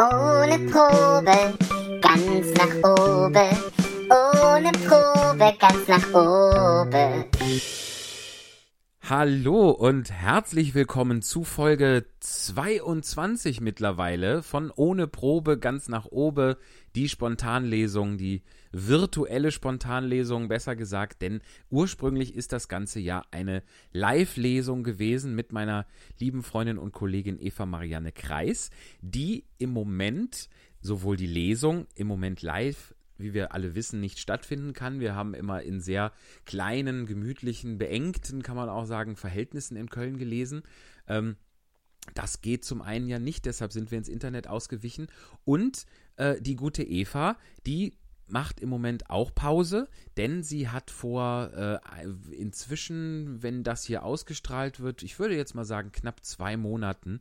Ohne Probe, ganz nach oben. Ohne Probe, ganz nach oben. Hallo und herzlich willkommen zu Folge 22 mittlerweile von Ohne Probe ganz nach oben, die Spontanlesung, die virtuelle Spontanlesung, besser gesagt, denn ursprünglich ist das ganze ja eine Live-Lesung gewesen mit meiner lieben Freundin und Kollegin Eva Marianne Kreis, die im Moment sowohl die Lesung im Moment live wie wir alle wissen, nicht stattfinden kann. Wir haben immer in sehr kleinen, gemütlichen, beengten, kann man auch sagen, Verhältnissen in Köln gelesen. Ähm, das geht zum einen ja nicht, deshalb sind wir ins Internet ausgewichen. Und äh, die gute Eva, die macht im Moment auch Pause, denn sie hat vor äh, inzwischen, wenn das hier ausgestrahlt wird, ich würde jetzt mal sagen knapp zwei Monaten,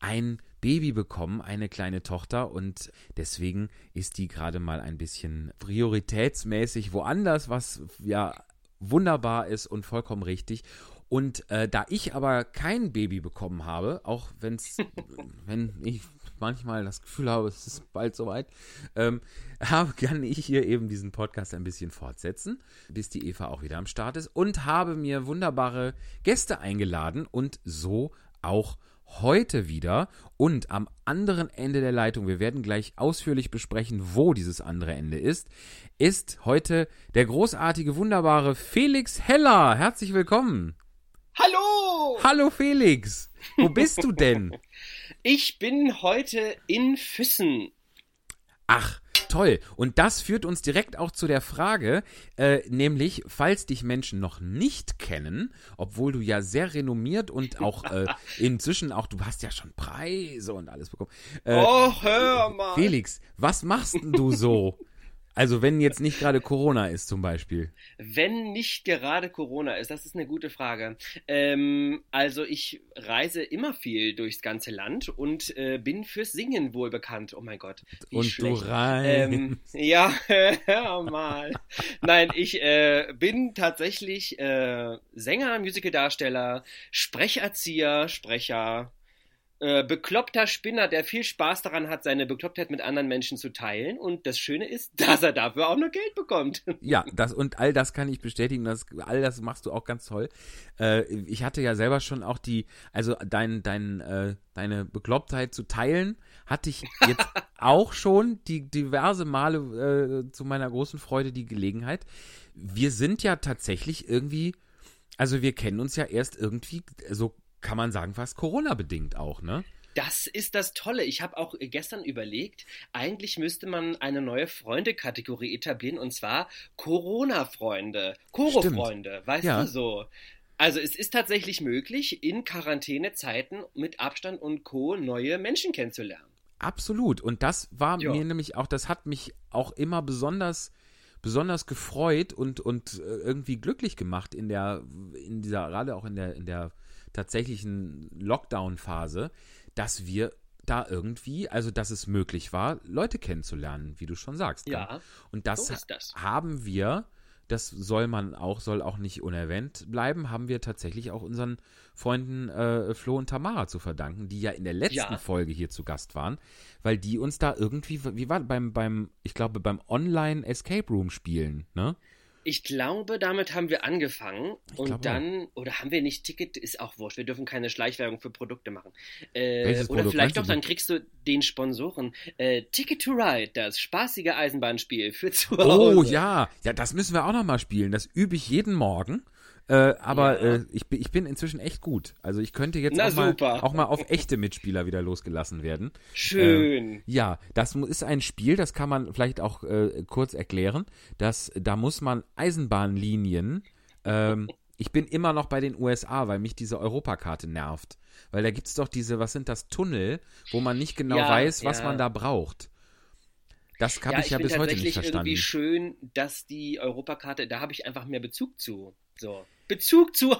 ein Baby bekommen, eine kleine Tochter und deswegen ist die gerade mal ein bisschen prioritätsmäßig woanders, was ja wunderbar ist und vollkommen richtig. Und äh, da ich aber kein Baby bekommen habe, auch wenn's, wenn ich manchmal das Gefühl habe, es ist bald soweit, ähm, kann ich hier eben diesen Podcast ein bisschen fortsetzen, bis die Eva auch wieder am Start ist und habe mir wunderbare Gäste eingeladen und so auch heute wieder und am anderen Ende der Leitung, wir werden gleich ausführlich besprechen, wo dieses andere Ende ist, ist heute der großartige, wunderbare Felix Heller. Herzlich willkommen. Hallo! Hallo Felix. Wo bist du denn? Ich bin heute in Füssen. Ach, toll. Und das führt uns direkt auch zu der Frage, äh, nämlich, falls dich Menschen noch nicht kennen, obwohl du ja sehr renommiert und auch äh, inzwischen auch, du hast ja schon Preise und alles bekommen. Äh, oh, hör mal. Felix, was machst denn du so? Also wenn jetzt nicht gerade Corona ist zum Beispiel. Wenn nicht gerade Corona ist, das ist eine gute Frage. Ähm, also ich reise immer viel durchs ganze Land und äh, bin fürs Singen wohl bekannt. Oh mein Gott. Wie und schlecht. du rein. Ähm, ja, hör mal. Nein, ich äh, bin tatsächlich äh, Sänger, Musicaldarsteller, Sprecherzieher, Sprecher, äh, bekloppter Spinner, der viel Spaß daran hat, seine Beklopptheit mit anderen Menschen zu teilen. Und das Schöne ist, dass er dafür auch noch Geld bekommt. Ja, das und all das kann ich bestätigen. Das, all das machst du auch ganz toll. Äh, ich hatte ja selber schon auch die, also dein, dein, äh, deine Beklopptheit zu teilen, hatte ich jetzt auch schon die diverse Male äh, zu meiner großen Freude die Gelegenheit. Wir sind ja tatsächlich irgendwie, also wir kennen uns ja erst irgendwie so kann man sagen, fast Corona-bedingt auch, ne? Das ist das Tolle. Ich habe auch gestern überlegt, eigentlich müsste man eine neue Freunde-Kategorie etablieren und zwar Corona-Freunde, Koro-Freunde, weißt ja. du so. Also es ist tatsächlich möglich, in Quarantänezeiten mit Abstand und Co. neue Menschen kennenzulernen. Absolut. Und das war jo. mir nämlich auch, das hat mich auch immer besonders besonders gefreut und, und äh, irgendwie glücklich gemacht in der, in dieser, gerade auch in der, in der tatsächlichen Lockdown-Phase, dass wir da irgendwie, also dass es möglich war, Leute kennenzulernen, wie du schon sagst. Ja. Und das, so das. haben wir, das soll man auch, soll auch nicht unerwähnt bleiben, haben wir tatsächlich auch unseren Freunden äh, Flo und Tamara zu verdanken, die ja in der letzten ja. Folge hier zu Gast waren, weil die uns da irgendwie, wie war beim, beim, ich glaube, beim Online Escape Room spielen, ne? Ich glaube, damit haben wir angefangen ich und dann, auch. oder haben wir nicht Ticket, ist auch wurscht, wir dürfen keine Schleichwerbung für Produkte machen. Äh, oder Produkt vielleicht doch, dann kriegst du den Sponsoren äh, Ticket to Ride, das spaßige Eisenbahnspiel für zu oh, Hause. Oh ja, ja, das müssen wir auch nochmal spielen, das übe ich jeden Morgen. Äh, aber ja. äh, ich, bin, ich bin inzwischen echt gut. Also ich könnte jetzt auch mal, auch mal, auf echte Mitspieler wieder losgelassen werden. Schön. Äh, ja, das ist ein Spiel, das kann man vielleicht auch äh, kurz erklären. dass da muss man Eisenbahnlinien. Ähm, ich bin immer noch bei den USA, weil mich diese Europakarte nervt. Weil da gibt es doch diese, was sind das, Tunnel, wo man nicht genau ja, weiß, was ja. man da braucht. Das habe ja, ich ja bis heute nicht verstanden. irgendwie schön, dass die Europakarte, da habe ich einfach mehr Bezug zu. So. Bezug zu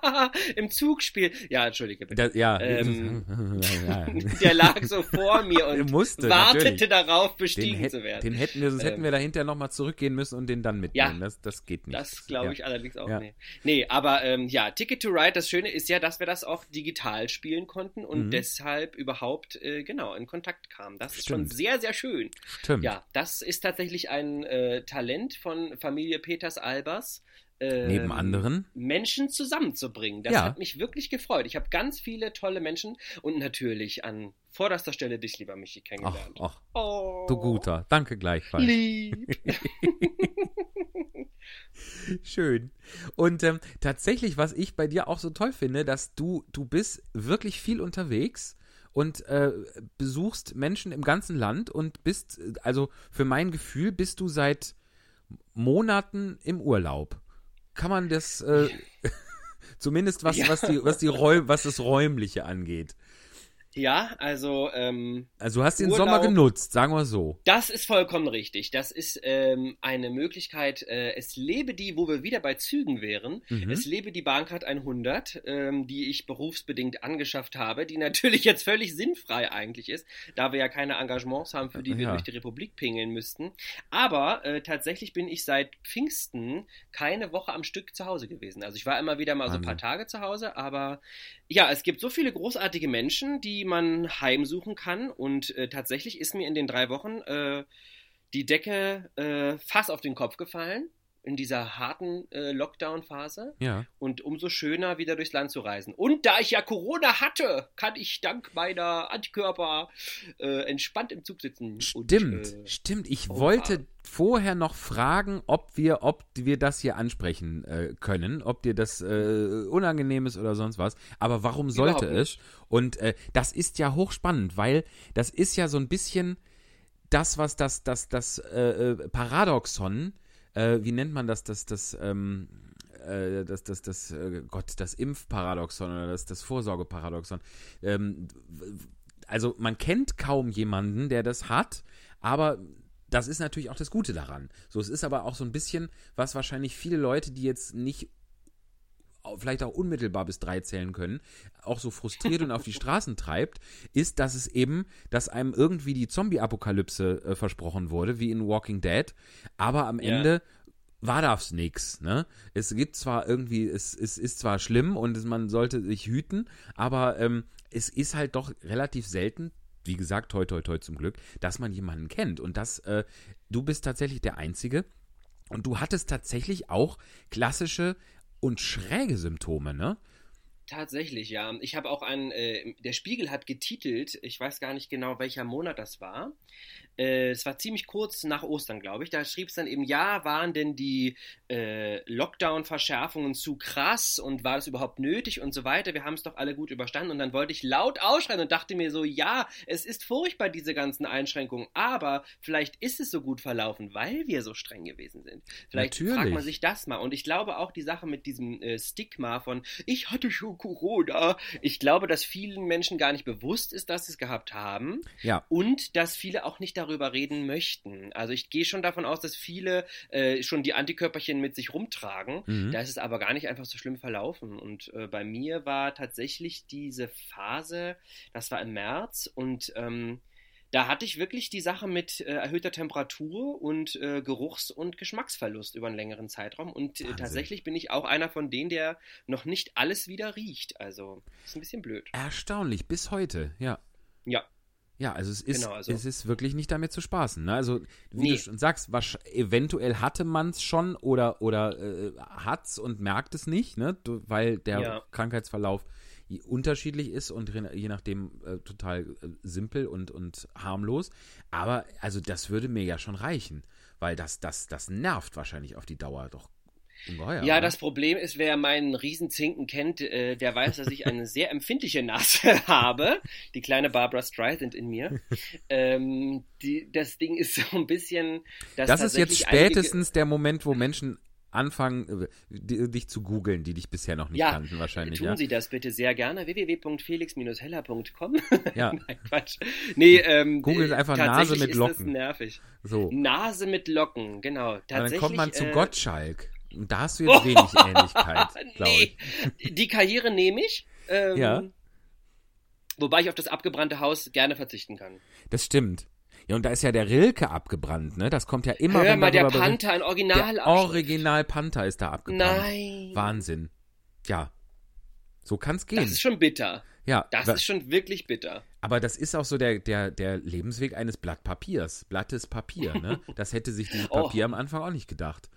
im Zugspiel. Ja, entschuldige bitte. Das, ja. Ähm. Der lag so vor mir und Musste, wartete natürlich. darauf, Den, bestiegen hätt, zu werden. den hätten wir, sonst hätten Ähm, wir dahinter nochmal zurückgehen müssen und den dann mitnehmen. Ja. das, das geht nicht. Das glaube ich Ja. allerdings auch Ja. nicht. Nee, aber ähm, ja, Ticket to Ride, das Schöne ist ja, dass wir das auch digital spielen konnten und Mhm. deshalb überhaupt äh, genau in Kontakt kamen. Das ist schon Stimmt. sehr, sehr schön. Stimmt. Ja, das ist tatsächlich ein äh, Talent von Familie Peters Albers. Ähm, Neben anderen. Menschen zusammenzubringen. Das Ja. hat mich wirklich gefreut. Ich habe ganz viele tolle Menschen und natürlich an vorderster Stelle dich, lieber Michi, Ach, kennengelernt. ach, oh, du Guter. Danke gleichfalls. Lieb. Schön. Und ähm, tatsächlich, was ich bei dir auch so toll finde, dass du, du bist wirklich viel unterwegs und äh, besuchst Menschen im ganzen Land und bist, äh, also für mein Gefühl, bist du seit Monaten im Urlaub. Kann man das, äh, zumindest was, Ja. was, die, was, die Räum, was das Räumliche angeht. Ja, also ähm, Also du hast den Urlaub- Sommer genutzt, sagen wir so. Das ist vollkommen richtig. Das ist ähm, eine Möglichkeit. Äh, es lebe die, wo wir wieder bei Zügen wären. Mhm. Es lebe die Bahncard 100, ähm, die ich berufsbedingt angeschafft habe, die natürlich jetzt völlig sinnfrei eigentlich ist, da wir ja keine Engagements haben, für die wir Ja. durch die Republik pingeln müssten. Aber äh, tatsächlich bin ich seit Pfingsten keine Woche am Stück zu Hause gewesen. Also ich war immer wieder mal so ein paar. Tage zu Hause, aber ja, es gibt so viele großartige Menschen, die man heimsuchen kann. Und äh, tatsächlich ist mir in den drei Wochen äh, die Decke äh, fast auf den Kopf gefallen in dieser harten äh, Lockdown-Phase Ja. und umso schöner wieder durchs Land zu reisen. Und da ich ja Corona hatte, kann ich dank meiner Antikörper äh, entspannt im Zug sitzen. Stimmt, Und, äh, stimmt. Ich oh, wollte vorher noch fragen, ob wir, ob wir das hier ansprechen äh, können, ob dir das äh, unangenehm ist oder sonst was. Aber warum sollte es? Und äh, das ist ja hochspannend, weil das ist ja so ein bisschen das, was das, das, das äh, äh, Paradoxon, äh, wie nennt man das, das, das, ähm, äh, das, das, das, äh, Gott, das Impfparadoxon oder das, das Vorsorgeparadoxon. Ähm, also man kennt kaum jemanden, der das hat, aber das ist natürlich auch das Gute daran. So, es ist aber auch so ein bisschen, was wahrscheinlich viele Leute, die jetzt nicht vielleicht auch unmittelbar bis drei zählen können, auch so frustriert und auf die Straßen treibt, ist, dass es eben, dass einem irgendwie die Zombie-Apokalypse äh, versprochen wurde, wie in Walking Dead, aber am Ja. Ende war das nix, ne? Es gibt zwar irgendwie, es, es ist zwar schlimm und man sollte sich hüten, aber ähm, es ist halt doch relativ selten, wie gesagt, toi toi toi zum Glück, dass man jemanden kennt. Und das, äh, du bist tatsächlich der Einzige. Und du hattest tatsächlich auch klassische und schräge Symptome, ne? Tatsächlich, ja. Ich habe auch einen, äh, der Spiegel hat getitelt, ich weiß gar nicht genau, welcher Monat das war. Äh, es war ziemlich kurz nach Ostern, glaube ich. Da schrieb es dann eben, ja, waren denn die äh, Lockdown-Verschärfungen zu krass und war das überhaupt nötig und so weiter? Wir haben es doch alle gut überstanden. Und dann wollte ich laut ausschreien und dachte mir so, ja, es ist furchtbar, diese ganzen Einschränkungen, aber vielleicht ist es so gut verlaufen, weil wir so streng gewesen sind. Vielleicht fragt Natürlich. man sich das mal. Und ich glaube auch die Sache mit diesem äh, Stigma von, ich hatte schon Corona. Ich glaube, dass vielen Menschen gar nicht bewusst ist, dass sie es gehabt haben Ja. und dass viele auch nicht darüber reden möchten. Also ich gehe schon davon aus, dass viele äh, schon die Antikörperchen mit sich rumtragen. Mhm. Da ist es aber gar nicht einfach so schlimm verlaufen. Und äh, bei mir war tatsächlich diese Phase, das war im März und ähm, da hatte ich wirklich die Sache mit äh, erhöhter Temperatur und äh, Geruchs- und Geschmacksverlust über einen längeren Zeitraum. Und äh, tatsächlich bin ich auch einer von denen, der noch nicht alles wieder riecht. Also ist ein bisschen blöd. Erstaunlich, bis heute, ja. Ja. Ja, also es ist, Genau, also- es ist wirklich nicht damit zu spaßen. Ne? Also, wie Nee. du schon sagst, wahrsch- eventuell hatte man es schon oder, oder äh, hat's und merkt es nicht, ne? Du, weil der Ja. Krankheitsverlauf unterschiedlich ist und je- je nachdem äh, total äh, simpel und, und harmlos. Aber also das würde mir ja schon reichen, weil das, das, das nervt wahrscheinlich auf die Dauer doch ungeheuer. Ja, das Problem ist, wer meinen Riesenzinken kennt, äh, der weiß, dass ich eine sehr empfindliche Nase habe. Die kleine Barbara Streisand in mir. Ähm, die, das Ding ist so ein bisschen. Das ist jetzt tatsächlich spätestens der Moment, wo Menschen anfangen, äh, di- dich zu googeln, die dich bisher noch nicht Ja, kannten, wahrscheinlich. Tun ja? Sie das bitte sehr gerne. www.felix-heller.com. Ja. Nein, Quatsch. Nee, ähm, Googelt äh, einfach tatsächlich Nase mit ist Locken. Das nervig. So. Nase mit Locken, genau. Und dann Tatsächlich, kommt man zu äh, Gottschalk. Und da hast du jetzt wenig Ähnlichkeit, glaube nee, ich. die Karriere nehme ich. Ähm, Ja. Wobei ich auf das abgebrannte Haus gerne verzichten kann. Das stimmt. Ja, und da ist ja der Rilke abgebrannt, ne? Das kommt ja immer, Hör wenn mal, der Panther, ein Original. Der Original Panther ist da abgebrannt. Nein. Wahnsinn. Ja. So kann's gehen. Das ist schon bitter. ja, Das ist schon wirklich bitter. aber das ist auch so der, der, der Lebensweg eines Blatt Papiers. Blattes Papier, ne? Das hätte sich dieses Oh. Papier am Anfang auch nicht gedacht.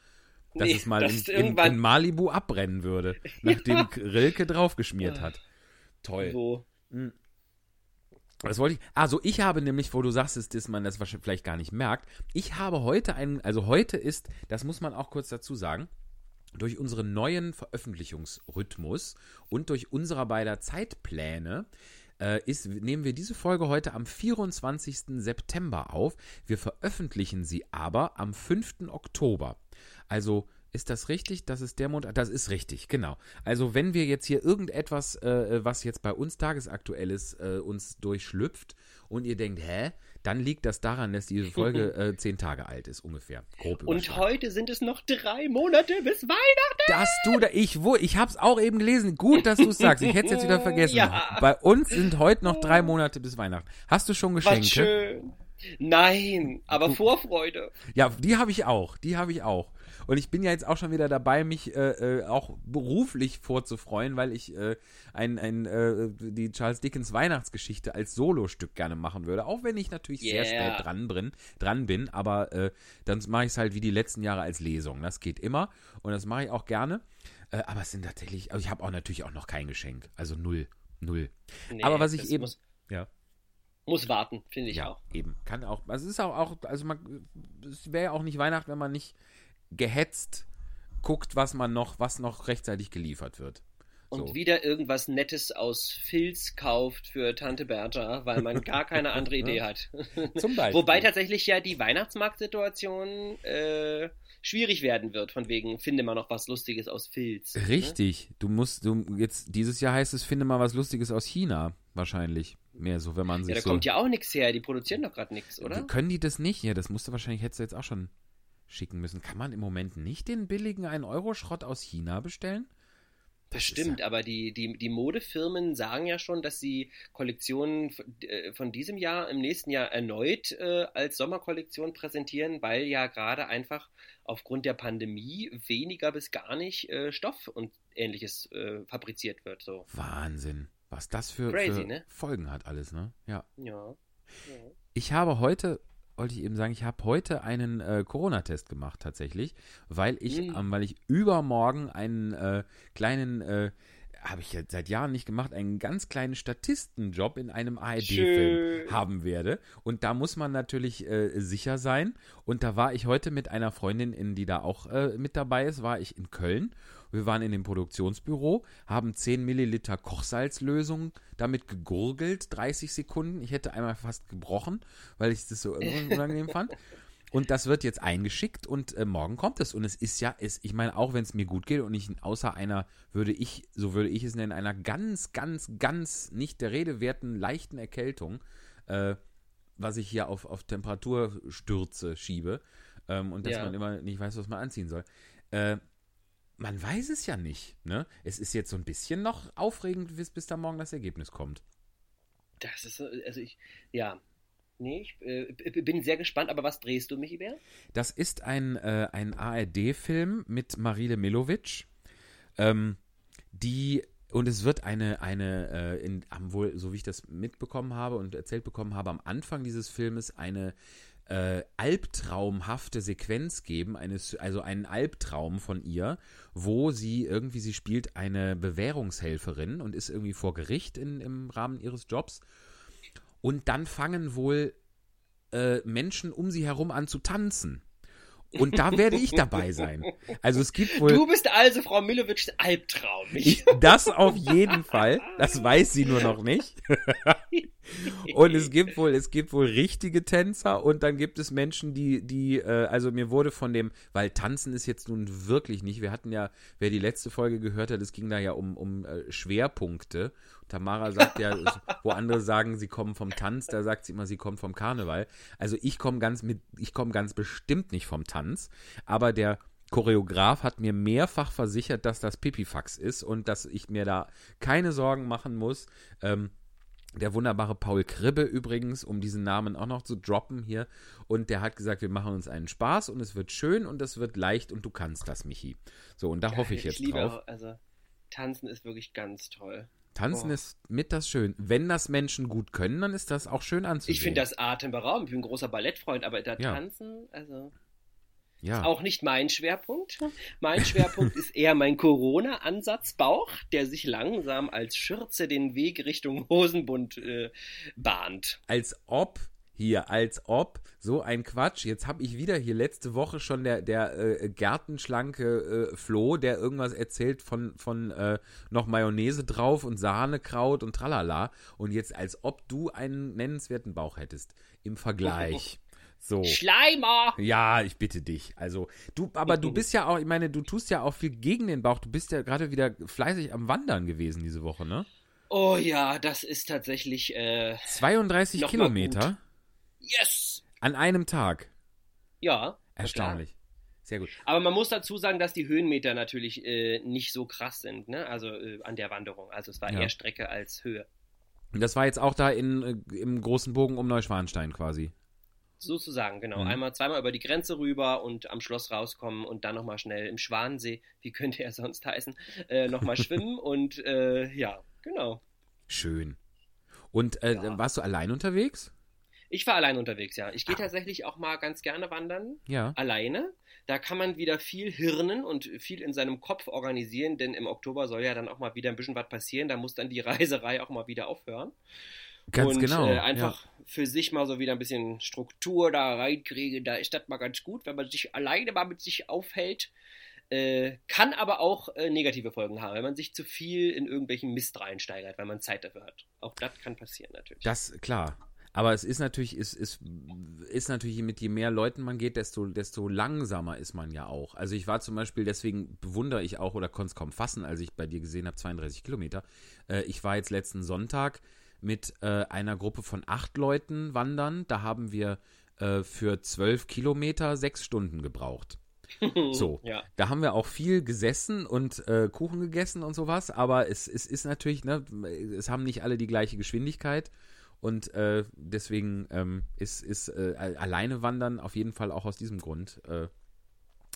Dass Nee, es mal dass in, in, in Malibu abbrennen würde, nachdem Rilke draufgeschmiert hat. Toll. So. Das wollte ich. Also ich habe nämlich, wo du sagst, ist, dass man das vielleicht gar nicht merkt. Ich habe heute einen, also heute ist, das muss man auch kurz dazu sagen, durch unseren neuen Veröffentlichungsrhythmus und durch unserer beider Zeitpläne äh, ist, nehmen wir diese Folge heute am 24. September auf. Wir veröffentlichen sie aber am 5. Oktober. Also ist das richtig? Das ist der Monat? Das ist richtig, genau. Also wenn wir jetzt hier irgendetwas, äh, was jetzt bei uns tagesaktuell ist, äh, uns durchschlüpft und ihr denkt, hä? Dann liegt das daran, dass diese Folge äh, zehn Tage alt ist, ungefähr. Grob Und heute sind es noch drei Monate bis Weihnachten. Dass du da, ich, wo, ich hab's auch eben gelesen. Gut, dass du es sagst. Ich hätte es jetzt wieder vergessen. Ja. Bei uns sind heute noch drei Monate bis Weihnachten. Hast du schon Was Geschenke? schön. Nein, aber Vorfreude. Ja, die habe ich auch. Die habe ich auch. Und ich bin ja jetzt auch schon wieder dabei, mich äh, äh, auch beruflich vorzufreuen, weil ich äh, ein, ein, äh, die Charles Dickens Weihnachtsgeschichte als Solostück gerne machen würde. Auch wenn ich natürlich sehr Yeah. spät dran bin, dran bin aber äh, dann mache ich es halt wie die letzten Jahre als Lesung. Das geht immer und das mache ich auch gerne. Äh, aber es sind tatsächlich, also ich habe auch natürlich auch noch kein Geschenk. Also null. Null. Nee, aber was ich eben. Muss, ja. muss warten, finde ich Ja, auch. eben. Kann auch. Also es ist auch, auch also man, es wäre ja auch nicht Weihnachten, wenn man nicht gehetzt guckt, was man noch, was noch rechtzeitig geliefert wird. Und So. wieder irgendwas Nettes aus Filz kauft für Tante Bertha, weil man gar keine andere Idee hat. Zum Beispiel. Wobei tatsächlich ja die Weihnachtsmarktsituation äh, schwierig werden wird, von wegen, finde mal noch was Lustiges aus Filz. Ne? Richtig. Du musst, du jetzt dieses Jahr heißt es, finde mal was Lustiges aus China, wahrscheinlich. Mehr so, wenn man sich Ja, da so. kommt ja auch nichts her, die produzieren doch gerade nichts, oder? Können die das nicht? Ja, das musste wahrscheinlich, hättest du jetzt auch schon schicken müssen. Kann man im Moment nicht den billigen 1-Euro-Schrott aus China bestellen? Das ist Bestimmt, aber die, die, die Modefirmen sagen ja schon, dass sie Kollektionen von, äh, von diesem Jahr im nächsten Jahr erneut äh, als Sommerkollektion präsentieren, weil ja gerade einfach aufgrund der Pandemie weniger bis gar nicht äh, Stoff und ähnliches äh, fabriziert wird. So. Wahnsinn. Was das für, Crazy, für ne? Folgen hat alles, ne? Ja. Ja. ja. Ich habe heute, wollte ich eben sagen, ich habe heute einen äh, Corona-Test gemacht tatsächlich, weil ich, Mm. ähm, weil ich übermorgen einen äh, kleinen, äh, habe ich jetzt seit Jahren nicht gemacht, einen ganz kleinen Statistenjob in einem ARD-Film haben werde. Und da muss man natürlich äh, sicher sein. Und da war ich heute mit einer Freundin, in, die da auch äh, mit dabei ist, war ich in Köln. Wir waren in dem Produktionsbüro, haben 10 Milliliter Kochsalzlösung damit gegurgelt, 30 Sekunden. Ich hätte einmal fast gebrochen, weil ich das so unangenehm fand. Und das wird jetzt eingeschickt und äh, morgen kommt es. Und es ist ja, es, ich meine, auch wenn es mir gut geht und ich außer einer, würde ich, so würde ich es nennen, einer ganz, ganz, ganz nicht der Rede werten leichten Erkältung, äh, was ich hier auf, auf Temperaturstürze schiebe ähm, und dass Ja. man immer nicht weiß, was man anziehen soll. Äh, man weiß es ja nicht. Ne? Es ist jetzt so ein bisschen noch aufregend, bis, bis da morgen das Ergebnis kommt. Das ist, so- also ich, ja. Nee, ich äh, bin sehr gespannt, aber was drehst du, Michi Bär? Das ist ein, äh, ein ARD-Film mit Marile Milovic, ähm, die und es wird eine, eine äh, in, am wohl, so wie ich das mitbekommen habe und erzählt bekommen habe, am Anfang dieses Filmes eine äh, albtraumhafte Sequenz geben, eine, also einen Albtraum von ihr, wo sie irgendwie, sie spielt eine Bewährungshelferin und ist irgendwie vor Gericht in, im Rahmen ihres Jobs. Und dann fangen wohl äh, Menschen um sie herum an zu tanzen. Und da werde ich dabei sein. Also es gibt wohl. Du bist also Frau Milovics Albtraum. Ich, das auf jeden Fall. Das weiß sie nur noch nicht. und es gibt wohl, es gibt wohl richtige Tänzer und dann gibt es Menschen, die, die, äh, also mir wurde von dem, weil Tanzen ist jetzt nun wirklich nicht. Wir hatten ja, wer die letzte Folge gehört hat, es ging da ja um, um äh, Schwerpunkte. Tamara sagt ja, wo andere sagen, sie kommen vom Tanz, da sagt sie immer, sie kommt vom Karneval. Also ich komme ganz mit, ich komme ganz bestimmt nicht vom Tanz, aber der Choreograf hat mir mehrfach versichert, dass das Pipifax ist und dass ich mir da keine Sorgen machen muss. Ähm, der wunderbare Paul Kribbe übrigens, um diesen Namen auch noch zu droppen hier. Und der hat gesagt, wir machen uns einen Spaß und es wird schön und es wird leicht und du kannst das, Michi. So, und da Geil, hoffe ich jetzt liebe, drauf. Also, tanzen ist wirklich ganz toll. Tanzen Oh. ist mit das schön. Wenn das Menschen gut können, dann ist das auch schön anzusehen. Ich finde das atemberaubend. Ich bin ein großer Ballettfreund, aber da Ja. tanzen, also ja. auch nicht mein Schwerpunkt. Mein Schwerpunkt ist eher mein Corona-Ansatzbauch, der sich langsam als Schürze den Weg Richtung Hosenbund äh, bahnt. als ob hier, als ob, so ein Quatsch. Jetzt habe ich wieder hier letzte Woche schon der, der äh, gärtenschlanke äh, Flo, der irgendwas erzählt von, von äh, noch Mayonnaise drauf und Sahnekraut und tralala. Und jetzt als ob du einen nennenswerten Bauch hättest. Im Vergleich. So. Schleimer! Ja, ich bitte dich. Also, du, aber du bist ja auch, ich meine, du tust ja auch viel gegen den Bauch. Du bist ja gerade wieder fleißig am Wandern gewesen diese Woche, ne? Oh ja, das ist tatsächlich äh, 32 Noch mal Kilometer yes! an einem Tag. Ja. Erstaunlich. Sehr gut. Aber man muss dazu sagen, dass die Höhenmeter natürlich äh, nicht so krass sind, ne? Also äh, an der Wanderung. Also es war Ja. eher Strecke als Höhe. Und das war jetzt auch da in, äh, im großen Bogen um Neuschwanstein quasi. Sozusagen, genau. Mhm. Einmal, zweimal über die Grenze rüber und am Schloss rauskommen und dann nochmal schnell im Schwanensee, wie könnte er sonst heißen, äh, nochmal schwimmen und äh, ja, genau. Schön. Und äh, Ja. warst du allein unterwegs? Ich war allein unterwegs, ja. Ich gehe tatsächlich auch mal ganz gerne wandern, Ja. alleine. Da kann man wieder viel hirnen und viel in seinem Kopf organisieren, denn im Oktober soll ja dann auch mal wieder ein bisschen was passieren. Da muss dann die Reiserei auch mal wieder aufhören. Ganz und genau. äh, einfach für sich mal so wieder ein bisschen Struktur da reinkriegen. Da ist das mal ganz gut, wenn man sich alleine mal mit sich aufhält. Äh, kann aber auch äh, negative Folgen haben, wenn man sich zu viel in irgendwelchen Mist reinsteigert, weil man Zeit dafür hat. Auch das kann passieren natürlich. Ja. Das, klar. Aber es ist natürlich, es ist, ist natürlich, mit je mehr Leuten man geht, desto, desto langsamer ist man ja auch. Also ich war zum Beispiel, deswegen bewundere ich auch oder konnte es kaum fassen, als ich bei dir gesehen habe, 32 Kilometer. Äh, ich war jetzt letzten Sonntag mit äh, einer Gruppe von acht Leuten wandern. Da haben wir äh, für zwölf Kilometer sechs Stunden gebraucht. So, Ja. da haben wir auch viel gesessen und äh, Kuchen gegessen und sowas, aber es, es ist natürlich, ne, es haben nicht alle die gleiche Geschwindigkeit und äh, deswegen ähm, ist, ist äh, alleine wandern auf jeden Fall auch aus diesem Grund äh,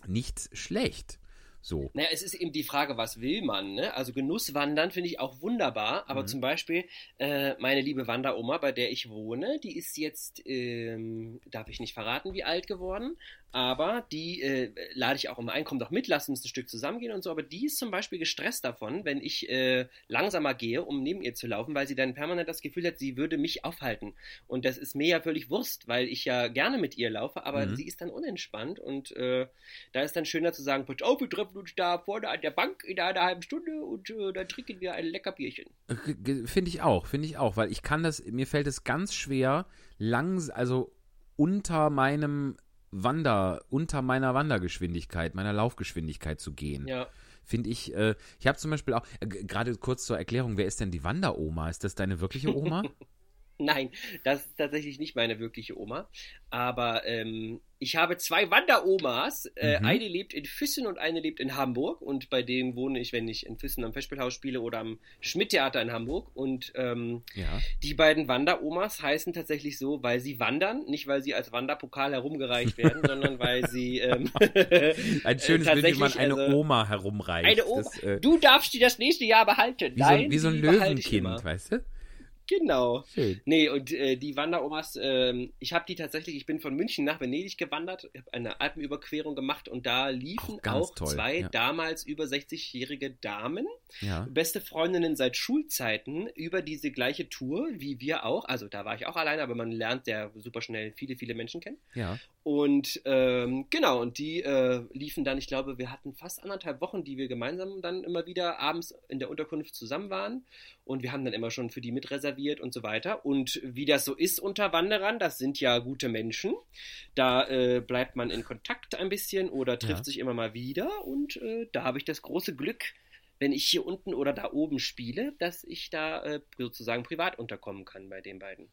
nicht schlecht. So. Naja, es ist eben die Frage, was will man, ne? Also Genusswandern finde ich auch wunderbar, aber Mhm. zum Beispiel äh, meine liebe Wanderoma, bei der ich wohne, die ist jetzt, ähm, darf ich nicht verraten, wie alt geworden, aber die äh, lade ich auch immer ein, komm doch mit, lass uns ein Stück zusammengehen und so, aber die ist zum Beispiel gestresst davon, wenn ich äh, langsamer gehe, um neben ihr zu laufen, weil sie dann permanent das Gefühl hat, sie würde mich aufhalten. Und das ist mir ja völlig Wurst, weil ich ja gerne mit ihr laufe, aber Mhm. sie ist dann unentspannt und äh, da ist dann schöner zu sagen, auf, wir treffen uns da vorne an der Bank in einer halben Stunde und äh, dann trinken wir ein lecker Bierchen. G- Finde ich auch, finde ich auch, weil ich kann das, mir fällt es ganz schwer, langs also unter meinem Wander, unter meiner Wandergeschwindigkeit, meiner Laufgeschwindigkeit zu gehen. Ja. Finde ich, äh, ich habe zum Beispiel auch, äh, gerade kurz zur Erklärung, wer ist denn die Wanderoma? Ist das deine wirkliche Oma? Nein, das ist tatsächlich nicht meine wirkliche Oma. Aber ähm, ich habe zwei Wanderomas. Äh, Mhm. Eine lebt in Füssen und eine lebt in Hamburg. Und bei denen wohne ich, wenn ich in Füssen am Festspielhaus spiele oder am Schmidt-Theater in Hamburg. Und ähm, ja. die beiden Wanderomas heißen tatsächlich so, weil sie wandern, nicht weil sie als Wanderpokal herumgereicht werden, sondern weil sie ähm, Ein schönes Bild, wie man eine also, Oma herumreicht. Eine Oma. Das, äh, Du darfst die das nächste Jahr behalten. wie, so, Nein, wie so ein. Löwenkind, weißt du? Genau. Schön. Nee, und äh, die Wanderomas, ähm, ich habe die tatsächlich, ich bin von München nach Venedig gewandert, habe eine Alpenüberquerung gemacht und da liefen Auch auch toll, zwei ja. damals über 60-jährige Damen, Ja. beste Freundinnen seit Schulzeiten, über diese gleiche Tour, wie wir auch. Also da war ich auch alleine, aber man lernt ja super schnell viele, viele Menschen kennen. Ja. Und ähm, genau, und die äh, liefen dann, ich glaube, wir hatten fast anderthalb Wochen, die wir gemeinsam dann immer wieder abends in der Unterkunft zusammen waren. Und wir haben dann immer schon für die mitreserviert und so weiter. Und wie das so ist unter Wanderern, das sind ja gute Menschen. Da äh, bleibt man in Kontakt ein bisschen oder trifft Ja. sich immer mal wieder. Und äh, da habe ich das große Glück, wenn ich hier unten oder da oben spiele, dass ich da äh, sozusagen privat unterkommen kann bei den beiden.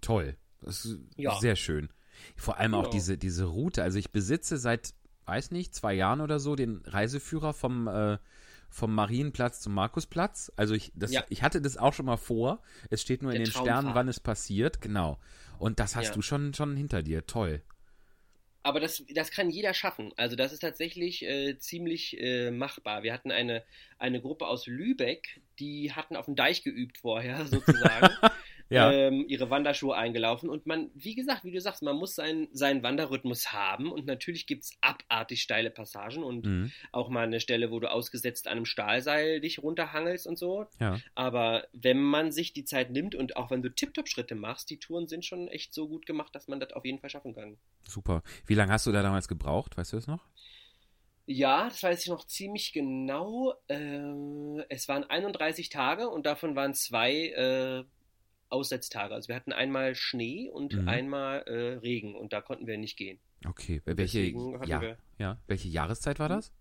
Toll. Das ist Ja. sehr schön. Vor allem auch Genau. diese, diese Route. Also ich besitze seit weiß nicht, zwei Jahren oder so den Reiseführer vom, äh, vom Marienplatz zum Markusplatz. Also ich, das, Ja. ich hatte das auch schon mal vor. Es steht nur in Der den Sternen, Traumfahrt. wann es passiert. Genau. Und das hast Ja. du schon, schon hinter dir. Toll. Aber das, das kann jeder schaffen. Also das ist tatsächlich äh, ziemlich äh, machbar. Wir hatten eine, eine Gruppe aus Lübeck, die hatten auf dem Deich geübt vorher sozusagen. Ja. ähm, ihre Wanderschuhe eingelaufen. Und man, wie gesagt, wie du sagst, man muss seinen, seinen Wanderrhythmus haben. Und natürlich gibt es abartig steile Passagen und Mhm. auch mal eine Stelle, wo du ausgesetzt an einem Stahlseil dich runterhangelst und so. Ja. Aber wenn man sich die Zeit nimmt und auch wenn du Tip-Top-Schritte machst, die Touren sind schon echt so gut gemacht, dass man das auf jeden Fall schaffen kann. Super. Wie lange hast du da damals gebraucht? Weißt du das noch? Ja, das weiß ich noch ziemlich genau. Äh, es waren 31 Tage und davon waren zwei äh, Aussetztage. Also wir hatten einmal Schnee und Mhm. einmal äh, Regen und da konnten wir nicht gehen. Okay. Welche, ja, wir- ja. Welche Jahreszeit war das?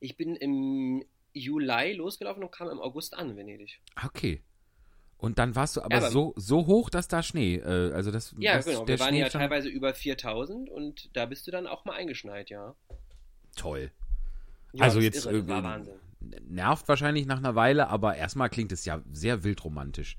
Ich bin im Juli losgelaufen und kam im August an Venedig. Ah, Okay. Und dann warst du aber, Ja, aber- so, so hoch, dass da Schnee, äh, also das, Ja, das, genau. der Wir waren Schnee ja schon- teilweise über 4000 und da bist du dann auch mal eingeschneit, ja. toll. ja also das jetzt irre, äh, Wahnsinn. nervt wahrscheinlich nach einer Weile, aber erstmal klingt es ja sehr wildromantisch.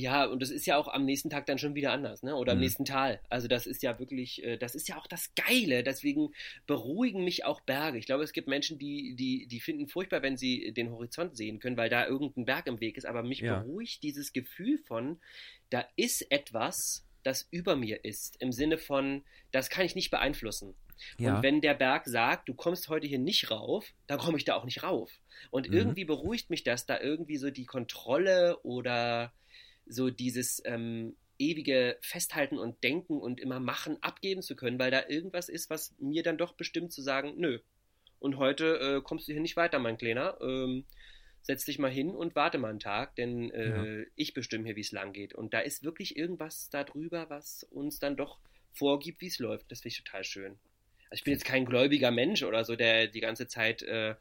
Ja, und das ist ja auch am nächsten Tag dann schon wieder anders, ne? Oder am Mhm. nächsten Tal. Also das ist ja wirklich, äh, das ist ja auch das Geile. Deswegen beruhigen mich auch Berge. Ich glaube, es gibt Menschen, die, die, die finden furchtbar, wenn sie den Horizont sehen können, weil da irgendein Berg im Weg ist. Aber mich Ja. beruhigt dieses Gefühl von, da ist etwas, das über mir ist. Im Sinne von, das kann ich nicht beeinflussen. Ja. Und wenn der Berg sagt, du kommst heute hier nicht rauf, dann komme ich da auch nicht rauf. Und Mhm. irgendwie beruhigt mich das, da irgendwie so die Kontrolle oder so dieses ähm, ewige Festhalten und Denken und immer machen abgeben zu können, weil da irgendwas ist, was mir dann doch bestimmt zu sagen, nö. Und heute äh, kommst du hier nicht weiter, mein Kleiner. Ähm, setz dich mal hin und warte mal einen Tag, denn äh, ich bestimme hier, wie es lang geht. Und da ist wirklich irgendwas darüber, was uns dann doch vorgibt, wie es läuft. Das finde ich total schön. Also ich bin jetzt kein gläubiger Mensch oder so, der die ganze Zeit äh,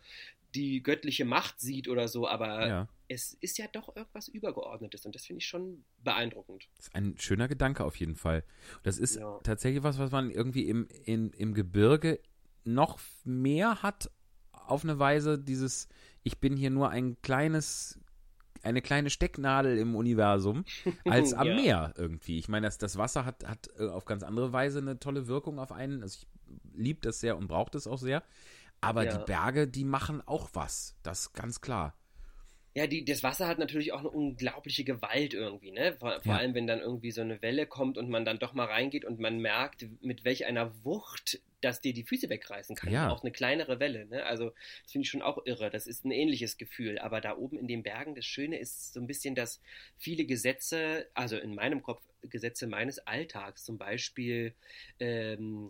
die göttliche Macht sieht oder so, aber ja. Es ist ja doch irgendwas Übergeordnetes und das finde ich schon beeindruckend. Das ist ein schöner Gedanke auf jeden Fall. Das ist Ja. tatsächlich was, was man irgendwie im, in, im Gebirge noch mehr hat, auf eine Weise, dieses, ich bin hier nur ein kleines, eine kleine Stecknadel im Universum, als am Ja. Meer irgendwie. Ich meine, das, das Wasser hat, hat äh, auf ganz andere Weise eine tolle Wirkung auf einen. Also ich liebe das sehr und brauche das auch sehr. Aber Ja. die Berge, die machen auch was. Das ist ganz klar. Ja, die, das Wasser hat natürlich auch eine unglaubliche Gewalt irgendwie, ne? Vor, vor Ja. allem, wenn dann irgendwie so eine Welle kommt und man dann doch mal reingeht und man merkt, mit welch einer Wucht das dir die Füße wegreißen kann. Ja. Auch eine kleinere Welle, ne? Also, das finde ich schon auch irre. Das ist ein ähnliches Gefühl. Aber da oben in den Bergen, das Schöne ist so ein bisschen, dass viele Gesetze, also in meinem Kopf Gesetze meines Alltags, zum Beispiel, ähm,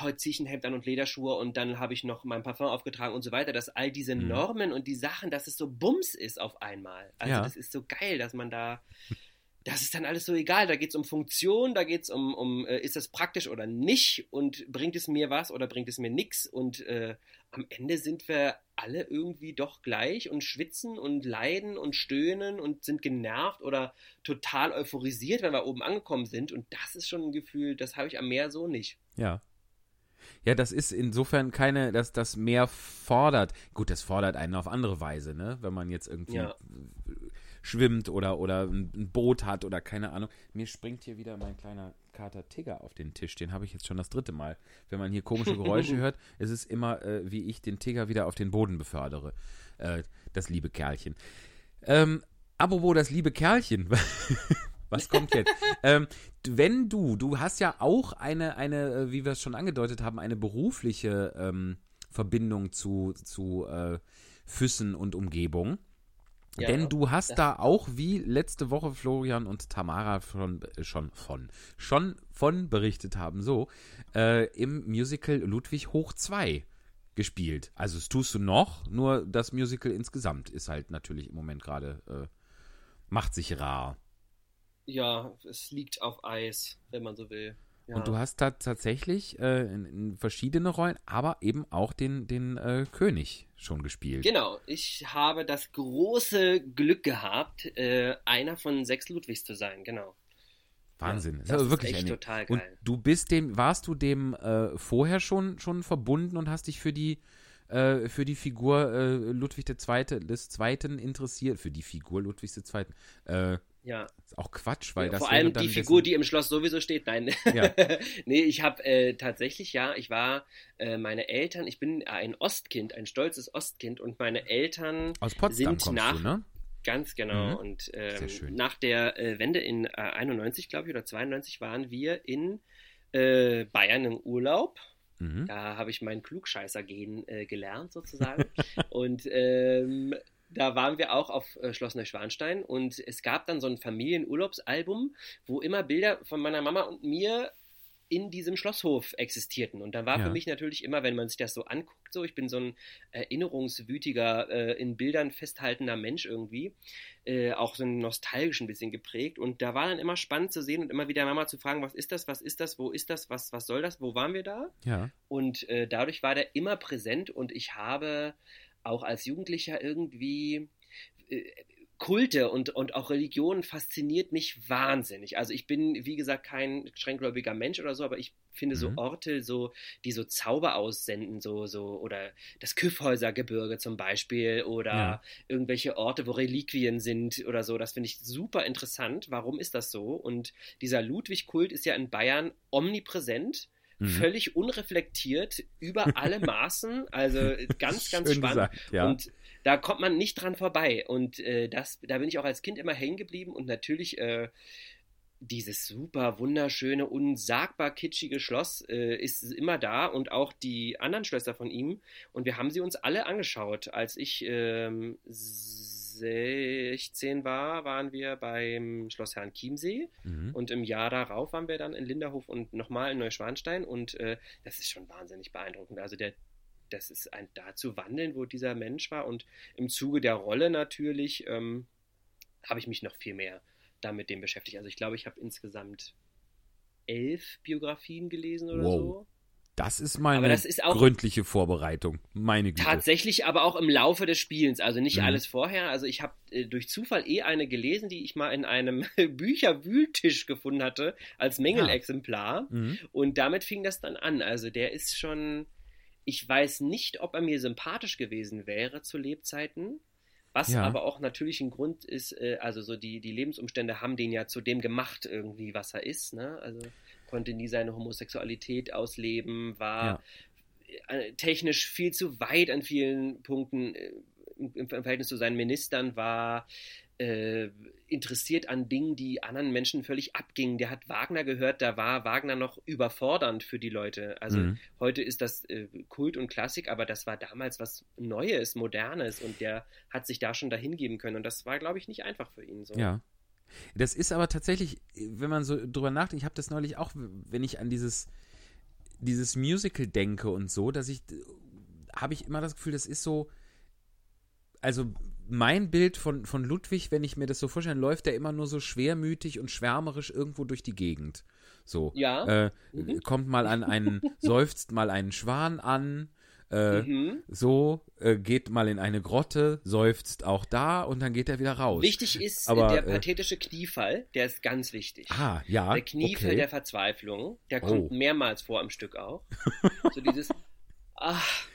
heute ziehe ich ein Hemd an und Lederschuhe und dann habe ich noch mein Parfum aufgetragen und so weiter, dass all diese Mhm. Normen und die Sachen, dass es so Bums ist auf einmal. Also Ja. das ist so geil, dass man da, das ist dann alles so egal. Da geht es um Funktion, da geht es um, um äh, ist das praktisch oder nicht und bringt es mir was oder bringt es mir nichts und äh, am Ende sind wir alle irgendwie doch gleich und schwitzen und leiden und stöhnen und sind genervt oder total euphorisiert, wenn wir oben angekommen sind und das ist schon ein Gefühl, das habe ich am Meer so nicht. Ja. Ja, das ist insofern keine, dass das mehr fordert. Gut, das fordert einen auf andere Weise, ne? Wenn man jetzt irgendwie Ja. schwimmt oder, oder ein Boot hat oder keine Ahnung. Mir springt hier wieder mein kleiner Kater Tigger auf den Tisch. Den habe ich jetzt schon das dritte Mal. Wenn man hier komische Geräusche hört, ist es immer, äh, wie ich den Tigger wieder auf den Boden befördere. Äh, das liebe Kerlchen. Ähm, apropos das liebe Kerlchen. Was kommt jetzt? ähm, wenn du, du hast ja auch eine, eine, äh, wie wir es schon angedeutet haben, eine berufliche ähm, Verbindung zu, zu äh, Füssen und Umgebung. Ja, Denn du hast das- da auch, wie letzte Woche Florian und Tamara schon, äh, schon von, schon von berichtet haben, so, äh, im Musical Ludwig Hoch 2 gespielt. Also das tust du noch, nur das Musical insgesamt ist halt natürlich im Moment gerade, äh, macht sich rar. Ja, es liegt auf Eis, wenn man so will. Ja. Und du hast da tatsächlich äh, in, in verschiedene Rollen, aber eben auch den, den äh, König schon gespielt. Genau, ich habe das große Glück gehabt, äh, einer von sechs Ludwigs zu sein, genau. Wahnsinn. Ja, das aber ist wirklich echt total Und geil. du bist dem, warst du dem äh, vorher schon, schon verbunden und hast dich für die äh, für die Figur äh, Ludwig II. des Zweiten interessiert, für die Figur Ludwig II. Äh, Ja, ist auch Quatsch, weil das vor allem die Figur, die im Schloss sowieso steht. Nein. Ja. nee, ich habe äh, tatsächlich, ja, ich war, äh, meine Eltern, ich bin ein Ostkind, ein stolzes Ostkind und meine Eltern aus Potsdam sind nach- du, ne? Ganz genau. Mhm. Und ähm, schön. nach der äh, Wende in äh, 91, glaube ich, oder 92 waren wir in äh, Bayern im Urlaub. Mhm. Da habe ich mein Klugscheißer-Gen äh, gelernt, sozusagen. und ähm, da waren wir auch auf äh, Schloss Neuschwanstein und es gab dann so ein Familienurlaubsalbum, wo immer Bilder von meiner Mama und mir in diesem Schlosshof existierten. Und da war Ja. für mich natürlich immer, wenn man sich das so anguckt, so, ich bin so ein erinnerungswütiger, äh, in Bildern festhaltender Mensch irgendwie, äh, auch so ein nostalgisch ein bisschen geprägt. Und da war dann immer spannend zu sehen und immer wieder Mama zu fragen, was ist das, was ist das, wo ist das, was, was soll das, wo waren wir da? Ja. Und äh, dadurch war der immer präsent und ich habe auch als Jugendlicher irgendwie äh, Kulte und, und auch Religion fasziniert mich wahnsinnig. Also ich bin, wie gesagt, kein strenggläubiger Mensch oder so, aber ich finde so Mhm. Orte, so, die so Zauber aussenden, so, so, oder das Kyffhäusergebirge zum Beispiel, oder Ja. irgendwelche Orte, wo Reliquien sind oder so, das finde ich super interessant. Warum ist das so? Und dieser Ludwig-Kult ist ja in Bayern omnipräsent Mhm. völlig unreflektiert über alle Maßen. Also ganz, ganz Schön spannend. gesagt, ja. Und da kommt man nicht dran vorbei. Und äh, das, da bin ich auch als Kind immer hängen geblieben und natürlich. Äh, dieses super wunderschöne, unsagbar kitschige Schloss äh, ist immer da und auch die anderen Schlösser von ihm. Und wir haben sie uns alle angeschaut. Als ich ähm, 16 war, waren wir beim Schloss Herrn Chiemsee. Mhm. Und im Jahr darauf waren wir dann in Linderhof und nochmal in Neuschwanstein und äh, das ist schon wahnsinnig beeindruckend. Also der, das ist ein da zu wandeln, wo dieser Mensch war und im Zuge der Rolle natürlich ähm, habe ich mich noch viel mehr damit dem beschäftigt. Also ich glaube, ich habe insgesamt elf Biografien gelesen oder Wow. so. Das ist mal Aber eine das ist auch- gründliche Vorbereitung. Meine Güte. Tatsächlich aber auch im Laufe des Spielens, also nicht Mhm. alles vorher. Also ich habe äh, durch Zufall eh eine gelesen, die ich mal in einem Bücherwühltisch gefunden hatte, als Mängelexemplar. Mhm. Und damit fing das dann an. Also der ist schon, ich weiß nicht, ob er mir sympathisch gewesen wäre zu Lebzeiten. Was Ja. aber auch natürlich ein Grund ist, äh, also so die, die Lebensumstände haben den ja zu dem gemacht, irgendwie, was er ist. Ne? Also konnte nie seine Homosexualität ausleben, war äh, technisch viel zu weit an vielen Punkten äh, im, im Verhältnis zu seinen Ministern, war äh, interessiert an Dingen, die anderen Menschen völlig abgingen. Der hat Wagner gehört, da war Wagner noch überfordernd für die Leute. Also Mhm. heute ist das äh, Kult und Klassik, aber das war damals was Neues, Modernes und der hat sich da schon dahin geben können und das war, glaube ich, nicht einfach für ihn. So. Ja. Das ist aber tatsächlich, wenn man so drüber nachdenkt, ich habe das neulich auch, wenn ich an dieses, dieses Musical denke und so, dass ich, habe ich immer das Gefühl, das ist so, also mein Bild von, von Ludwig, wenn ich mir das so vorstelle, läuft der immer nur so schwermütig und schwärmerisch irgendwo durch die Gegend. So. Ja. Äh, Mhm. Kommt mal an einen, seufzt mal einen Schwan an, äh, Mhm. so, äh, geht mal in eine Grotte, seufzt auch da und dann geht er wieder raus. Wichtig ist Aber, der äh, pathetische Kniefall, der ist ganz wichtig. Ah, ja. Der Kniefall okay. der Verzweiflung, der kommt Oh. mehrmals vor im Stück auch. So dieses, ach,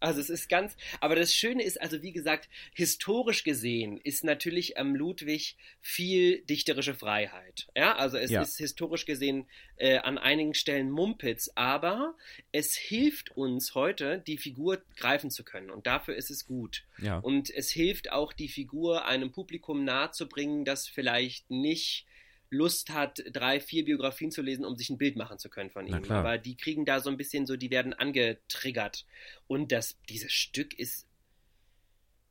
also es ist ganz, aber das Schöne ist, also wie gesagt, historisch gesehen ist natürlich am Ludwig viel dichterische Freiheit. Ja, also es Ja. ist historisch gesehen äh, an einigen Stellen Mumpitz, aber es hilft uns heute, die Figur greifen zu können und dafür ist es gut. Ja. Und es hilft auch, die Figur einem Publikum nahezubringen, das vielleicht nicht Lust hat, drei, vier Biografien zu lesen, um sich ein Bild machen zu können von ihm. Aber die kriegen da so ein bisschen so, die werden angetriggert. Und das, dieses Stück ist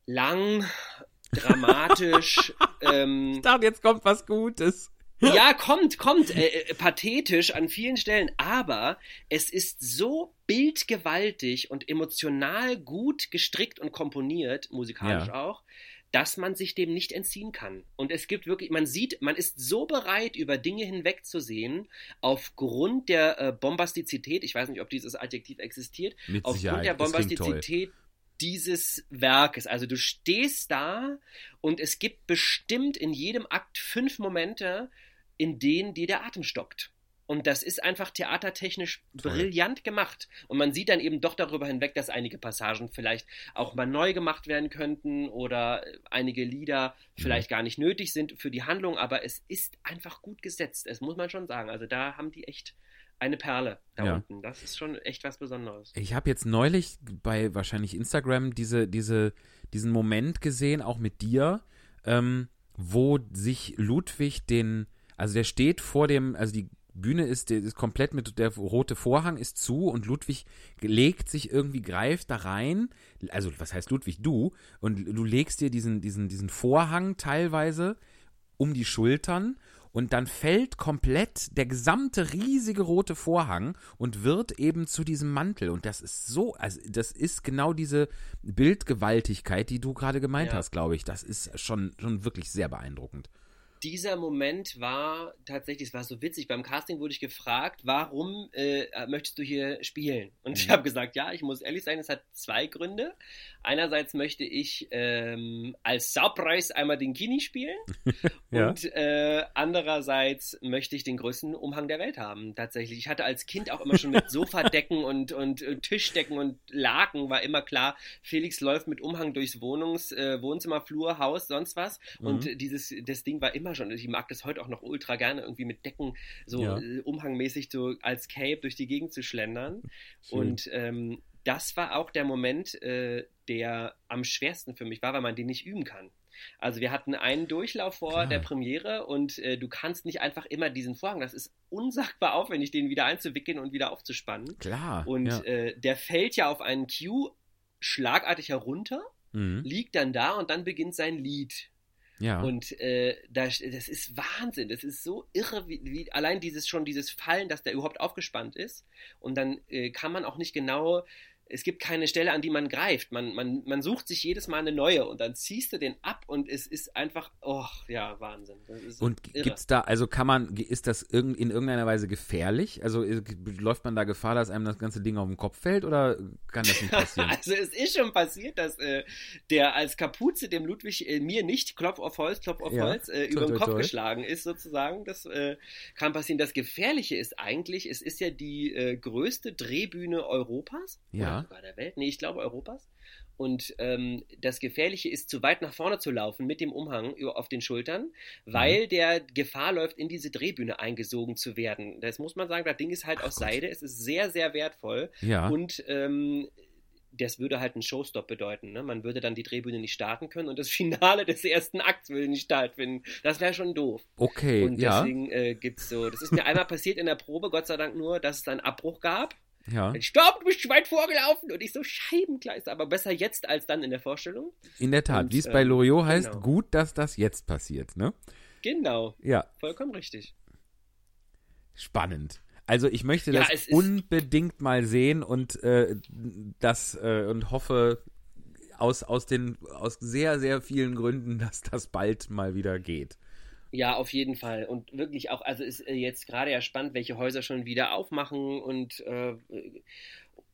lang, dramatisch, ähm, Ich dachte, jetzt kommt was Gutes. ja, kommt, kommt, äh, äh, pathetisch an vielen Stellen, aber es ist so bildgewaltig und emotional gut gestrickt und komponiert, musikalisch Ja. auch, dass man sich dem nicht entziehen kann. Und es gibt wirklich, man sieht, man ist so bereit, über Dinge hinwegzusehen, aufgrund der äh, Bombastizität, ich weiß nicht, ob dieses Adjektiv existiert, Mit aufgrund Sicherheit. der. Bombastizität dieses Werkes. Also du stehst da und es gibt bestimmt in jedem Akt fünf Momente, in denen dir der Atem stockt. Und das ist einfach theatertechnisch Toll. brillant gemacht. Und man sieht dann eben doch darüber hinweg, dass einige Passagen vielleicht auch mal neu gemacht werden könnten oder einige Lieder vielleicht gar nicht nötig sind für die Handlung, aber es ist einfach gut gesetzt. Das muss man schon sagen. Also da haben die echt eine Perle da Ja. unten. Das ist schon echt was Besonderes. Ich habe jetzt neulich bei wahrscheinlich Instagram diese, diese, diesen Moment gesehen, auch mit dir, ähm, wo sich Ludwig den, also der steht vor dem, also die Bühne ist, ist komplett mit, der rote Vorhang ist zu und Ludwig legt sich irgendwie, greift da rein, also was heißt Ludwig, du, und du legst dir diesen, diesen, diesen Vorhang teilweise um die Schultern und dann fällt komplett der gesamte riesige rote Vorhang und wird eben zu diesem Mantel. Und das ist so, also das ist genau diese Bildgewaltigkeit, die du gerade gemeint Ja. hast, glaube ich. Das ist schon, schon wirklich sehr beeindruckend. Dieser Moment war tatsächlich, es war so witzig, beim Casting wurde ich gefragt, warum äh, möchtest du hier spielen? Und ich Mhm. habe gesagt, ja, ich muss ehrlich sein, es hat zwei Gründe. Einerseits möchte ich ähm, als Surprise einmal den Kini spielen Ja. und äh, andererseits möchte ich den größten Umhang der Welt haben, tatsächlich. Ich hatte als Kind auch immer schon mit Sofadecken und, und, äh, Tischdecken und Laken, war immer klar, Felix läuft mit Umhang durchs Wohnungs, äh, Wohnzimmer, Flur, Haus, sonst was. Und Mhm. äh, dieses, das Ding war immer schon, ich mag das heute auch noch ultra gerne, irgendwie mit Decken so Ja. äh, umhangmäßig so als Cape durch die Gegend zu schlendern. Schön. Und ähm, das war auch der Moment, äh, der am schwersten für mich war, weil man den nicht üben kann. Also wir hatten einen Durchlauf vor Klar. der Premiere und äh, du kannst nicht einfach immer diesen Vorhang, das ist unsagbar aufwendig, den wieder einzuwickeln und wieder aufzuspannen. Klar. Und ja. äh, der fällt ja auf einen Cue schlagartig herunter, mhm. liegt dann da und dann beginnt sein Lied. Ja. Und äh, das, das ist Wahnsinn. Das ist so irre, wie, wie allein dieses schon dieses Fallen, dass der überhaupt aufgespannt ist. Und dann äh, kann man auch nicht genau. Es gibt keine Stelle, an die man greift. Man, man, man sucht sich jedes Mal eine neue und dann ziehst du den ab und es ist einfach, oh ja, Wahnsinn. Und irre. gibt's da, also kann man, ist das in irgendeiner Weise gefährlich? Also äh, läuft man da Gefahr, dass einem das ganze Ding auf den Kopf fällt oder kann das nicht passieren? Also es ist schon passiert, dass äh, der als Kapuze dem Ludwig äh, mir nicht Klopf auf Holz, Klopf auf Ja. Holz äh, Toi, über den Kopf toi. geschlagen ist sozusagen. Das äh, kann passieren. Das Gefährliche ist eigentlich, es ist ja die äh, größte Drehbühne Europas Ja. Oder sogar der Welt. Nee, ich glaube Europas. Und ähm, das Gefährliche ist, zu weit nach vorne zu laufen mit dem Umhang auf den Schultern, weil Mhm. der Gefahr läuft, in diese Drehbühne eingesogen zu werden. Das muss man sagen, das Ding ist halt Ach aus Gott. Seide, es ist sehr, sehr wertvoll. ja. Und ähm, das würde halt einen Showstop bedeuten. Ne? Man würde dann die Drehbühne nicht starten können und das Finale des ersten Akts würde nicht stattfinden. Das wäre schon doof. Okay, und ja. deswegen äh, gibt's so. Das ist mir einmal passiert in der Probe, Gott sei Dank nur, dass es einen Abbruch gab. Ja. Stopp, du bist zu weit vorgelaufen. Und ich so, Scheibenkleister. Aber besser jetzt als dann in der Vorstellung. In der Tat, wie es bei ähm, Loriot heißt, genau. gut, dass das jetzt passiert, ne? Genau. Ja, Vollkommen richtig. spannend. Also ich möchte Ja, das unbedingt mal sehen und äh, das äh, und hoffe aus, aus den aus sehr, sehr vielen Gründen, dass das bald mal wieder geht. Ja, auf jeden Fall. Und wirklich auch, also ist äh, jetzt gerade ja spannend, welche Häuser schon wieder aufmachen und äh,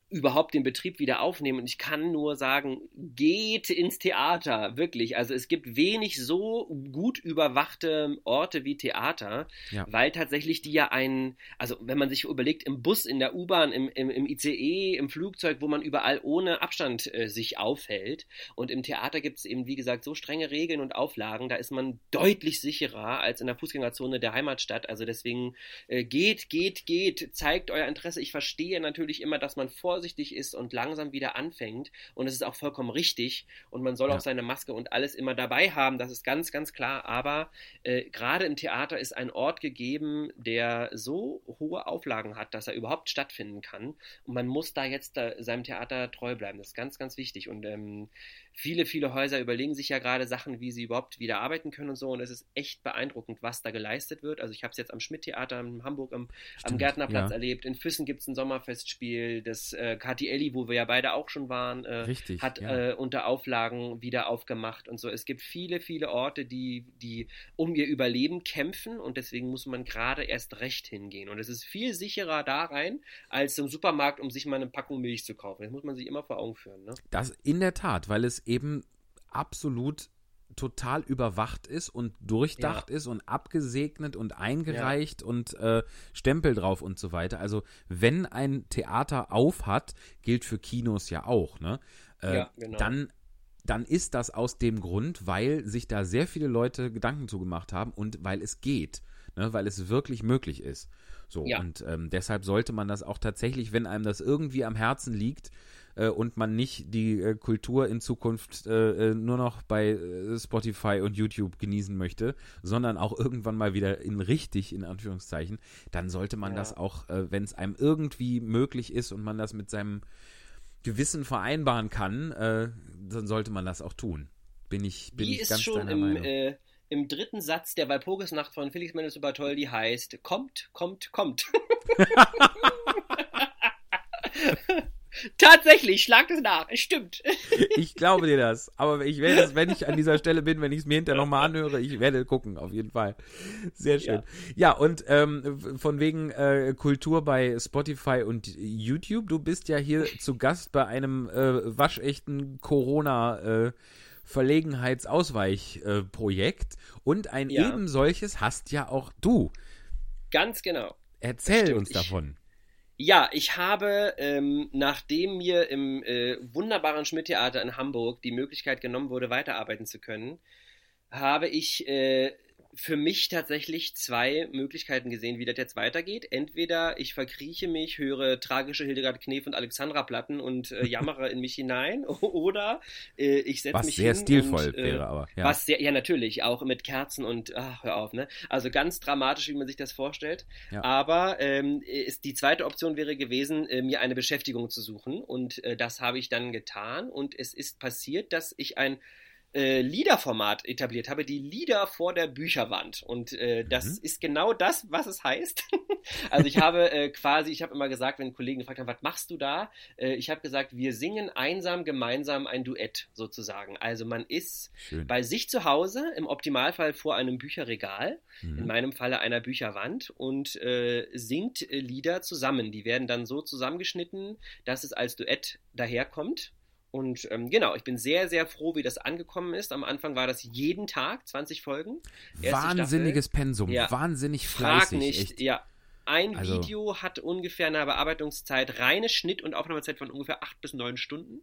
überhaupt den Betrieb wieder aufnehmen. Und ich kann nur sagen, geht ins Theater, wirklich. Also es gibt wenig so gut überwachte Orte wie Theater, Ja. weil tatsächlich die ja ein, also wenn man sich überlegt, im Bus, in der U-Bahn, im, im, im ICE, im Flugzeug, wo man überall ohne Abstand äh, sich aufhält. Und im Theater gibt es eben, wie gesagt, so strenge Regeln und Auflagen, da ist man deutlich sicherer als in der Fußgängerzone der Heimatstadt. Also deswegen äh, geht, geht, geht, zeigt euer Interesse. Ich verstehe natürlich immer, dass man vorsichtig ist und langsam wieder anfängt. Und es ist auch vollkommen richtig. Und man soll Ja. auch seine Maske und alles immer dabei haben. Das ist ganz, ganz klar. Aber äh, gerade im Theater ist ein Ort gegeben, der so hohe Auflagen hat, dass er überhaupt stattfinden kann. Und man muss da jetzt da seinem Theater treu bleiben. Das ist ganz, ganz wichtig. Und ähm, viele, viele Häuser überlegen sich ja gerade Sachen, wie sie überhaupt wieder arbeiten können und so. Und es ist echt beeindruckend, was da geleistet wird. Also ich habe es jetzt am Schmidt-Theater in Hamburg am, am Stimmt, Gärtnerplatz ja. erlebt. In Füssen gibt es ein Sommerfestspiel. Das äh, Kati Elli, wo wir ja beide auch schon waren, äh, Richtig. hat ja. äh, unter Auflagen wieder aufgemacht und so. Es gibt viele, viele Orte, die, die um ihr Überleben kämpfen und deswegen muss man gerade erst recht hingehen. Und es ist viel sicherer da rein, als im Supermarkt, um sich mal eine Packung Milch zu kaufen. Das muss man sich immer vor Augen führen. Ne? Das in der Tat, weil es eben absolut total überwacht ist und durchdacht ist und abgesegnet und eingereicht und äh, Stempel drauf und so weiter. Also wenn ein Theater auf hat, gilt für Kinos ja auch, ne? Äh, Ja, genau. Dann dann ist das aus dem Grund, weil sich da sehr viele Leute Gedanken zugemacht haben und weil es geht, ne, weil es wirklich möglich ist. So, Ja. und ähm, deshalb sollte man das auch tatsächlich, wenn einem das irgendwie am Herzen liegt äh, und man nicht die äh, Kultur in Zukunft äh, nur noch bei Spotify und YouTube genießen möchte, sondern auch irgendwann mal wieder in richtig, in Anführungszeichen, dann sollte man Ja. das auch, wenn es einem irgendwie möglich ist und man das mit seinem Gewissen vereinbaren kann, dann sollte man das auch tun. Bin ich, bin Wie ich ganz schon deiner im, Meinung. äh, im dritten Satz der Walpurgisnacht von Felix Mendelssohn Bartholdy heißt, kommt, kommt, kommt. Tatsächlich, schlag es nach, es stimmt. Ich glaube dir das. Aber ich werde es, wenn ich an dieser Stelle bin, wenn ich es mir hinterher nochmal anhöre, ich werde gucken, auf jeden Fall. Sehr schön. Ja, und ähm, von wegen äh, Kultur bei Spotify und YouTube, du bist ja hier zu Gast bei einem äh, waschechten Corona- äh, Verlegenheitsausweichprojekt und ein Ja. eben solches hast ja auch du. Ganz genau. Erzähl uns ich- davon. Ja, ich habe, ähm, nachdem mir im äh, wunderbaren Schmidt-Theater in Hamburg die Möglichkeit genommen wurde, weiterarbeiten zu können, habe ich äh, für mich tatsächlich zwei Möglichkeiten gesehen, wie das jetzt weitergeht. Entweder ich verkrieche mich, höre tragische Hildegard Knef und Alexandra Platten und äh, jammere in mich hinein, oder äh, ich setze Was mich sehr hin stilvoll und, äh, wäre, aber ja. Was sehr, ja natürlich, auch mit Kerzen und, ach, hör auf, ne? Also ganz dramatisch, wie man sich das vorstellt. Ja. Aber ähm, ist, die zweite Option wäre gewesen, äh, mir eine Beschäftigung zu suchen. Und äh, das habe ich dann getan. Und es ist passiert, dass ich ein äh, Liederformat etabliert habe, die Lieder vor der Bücherwand. Und äh, das Mhm. ist genau das, was es heißt. also ich habe äh, quasi, ich habe immer gesagt, wenn Kollegen gefragt haben, was machst du da? Äh, ich habe gesagt, wir singen einsam gemeinsam ein Duett sozusagen. Also man ist Schön. bei sich zu Hause, im Optimalfall vor einem Bücherregal, in Mhm. meinem Falle einer Bücherwand, und äh, singt äh, Lieder zusammen. Die werden dann so zusammengeschnitten, dass es als Duett daherkommt. Und ähm, genau, ich bin sehr, sehr froh, wie das angekommen ist. Am Anfang war das jeden Tag, 20 Folgen. Wahnsinniges Pensum, Ja. wahnsinnig Frag fleißig. nicht, echt. ja. Ein Also- Video hat ungefähr eine Bearbeitungszeit, reine Schnitt- und Aufnahmezeit von ungefähr acht bis neun Stunden.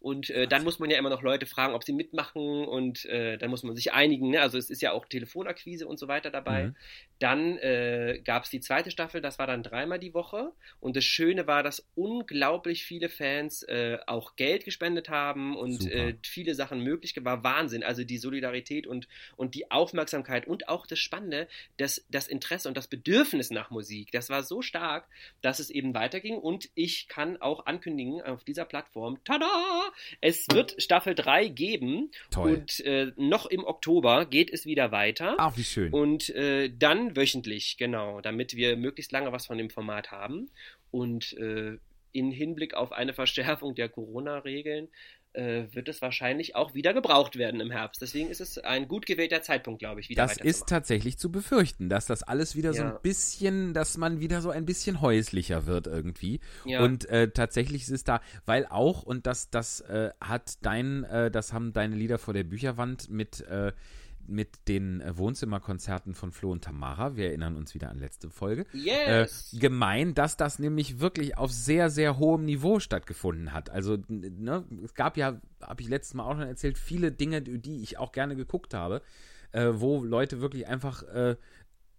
Und äh, dann muss man ja immer noch Leute fragen, ob sie mitmachen und äh, dann muss man sich einigen. Ne? Also es ist ja auch Telefonakquise und so weiter dabei. Mhm. Dann äh, gab es die zweite Staffel, das war dann dreimal die Woche. Und das Schöne war, dass unglaublich viele Fans äh, auch Geld gespendet haben und äh, viele Sachen möglich war. Wahnsinn. Also die Solidarität und, und die Aufmerksamkeit und auch das Spannende, das, das Interesse und das Bedürfnis nach Musik. Das war so stark, dass es eben weiterging. Und ich kann auch ankündigen auf dieser Plattform, tada! Es wird Staffel 3 geben. Toll. Und äh, noch im Oktober geht es wieder weiter. Ach, wie schön. Und äh, dann wöchentlich, genau, damit wir möglichst lange was von dem Format haben. Und äh, in Hinblick auf eine Verschärfung der Corona-Regeln wird es wahrscheinlich auch wieder gebraucht werden im Herbst. Deswegen ist es ein gut gewählter Zeitpunkt, glaube ich, wieder das ist tatsächlich zu befürchten, dass das alles wieder so Ja. ein bisschen, dass man wieder so ein bisschen häuslicher wird irgendwie. Ja. Und äh, tatsächlich ist es da, weil auch, und das, das äh, hat dein, äh, das haben deine Lieder vor der Bücherwand mit, äh, mit den äh, Wohnzimmerkonzerten von Flo und Tamara, wir erinnern uns wieder an letzte Folge, Yes! äh, gemein, dass das nämlich wirklich auf sehr, sehr hohem Niveau stattgefunden hat. Also, ne, es gab ja, habe ich letztes Mal auch schon erzählt, viele Dinge, die ich auch gerne geguckt habe, äh, wo Leute wirklich einfach äh,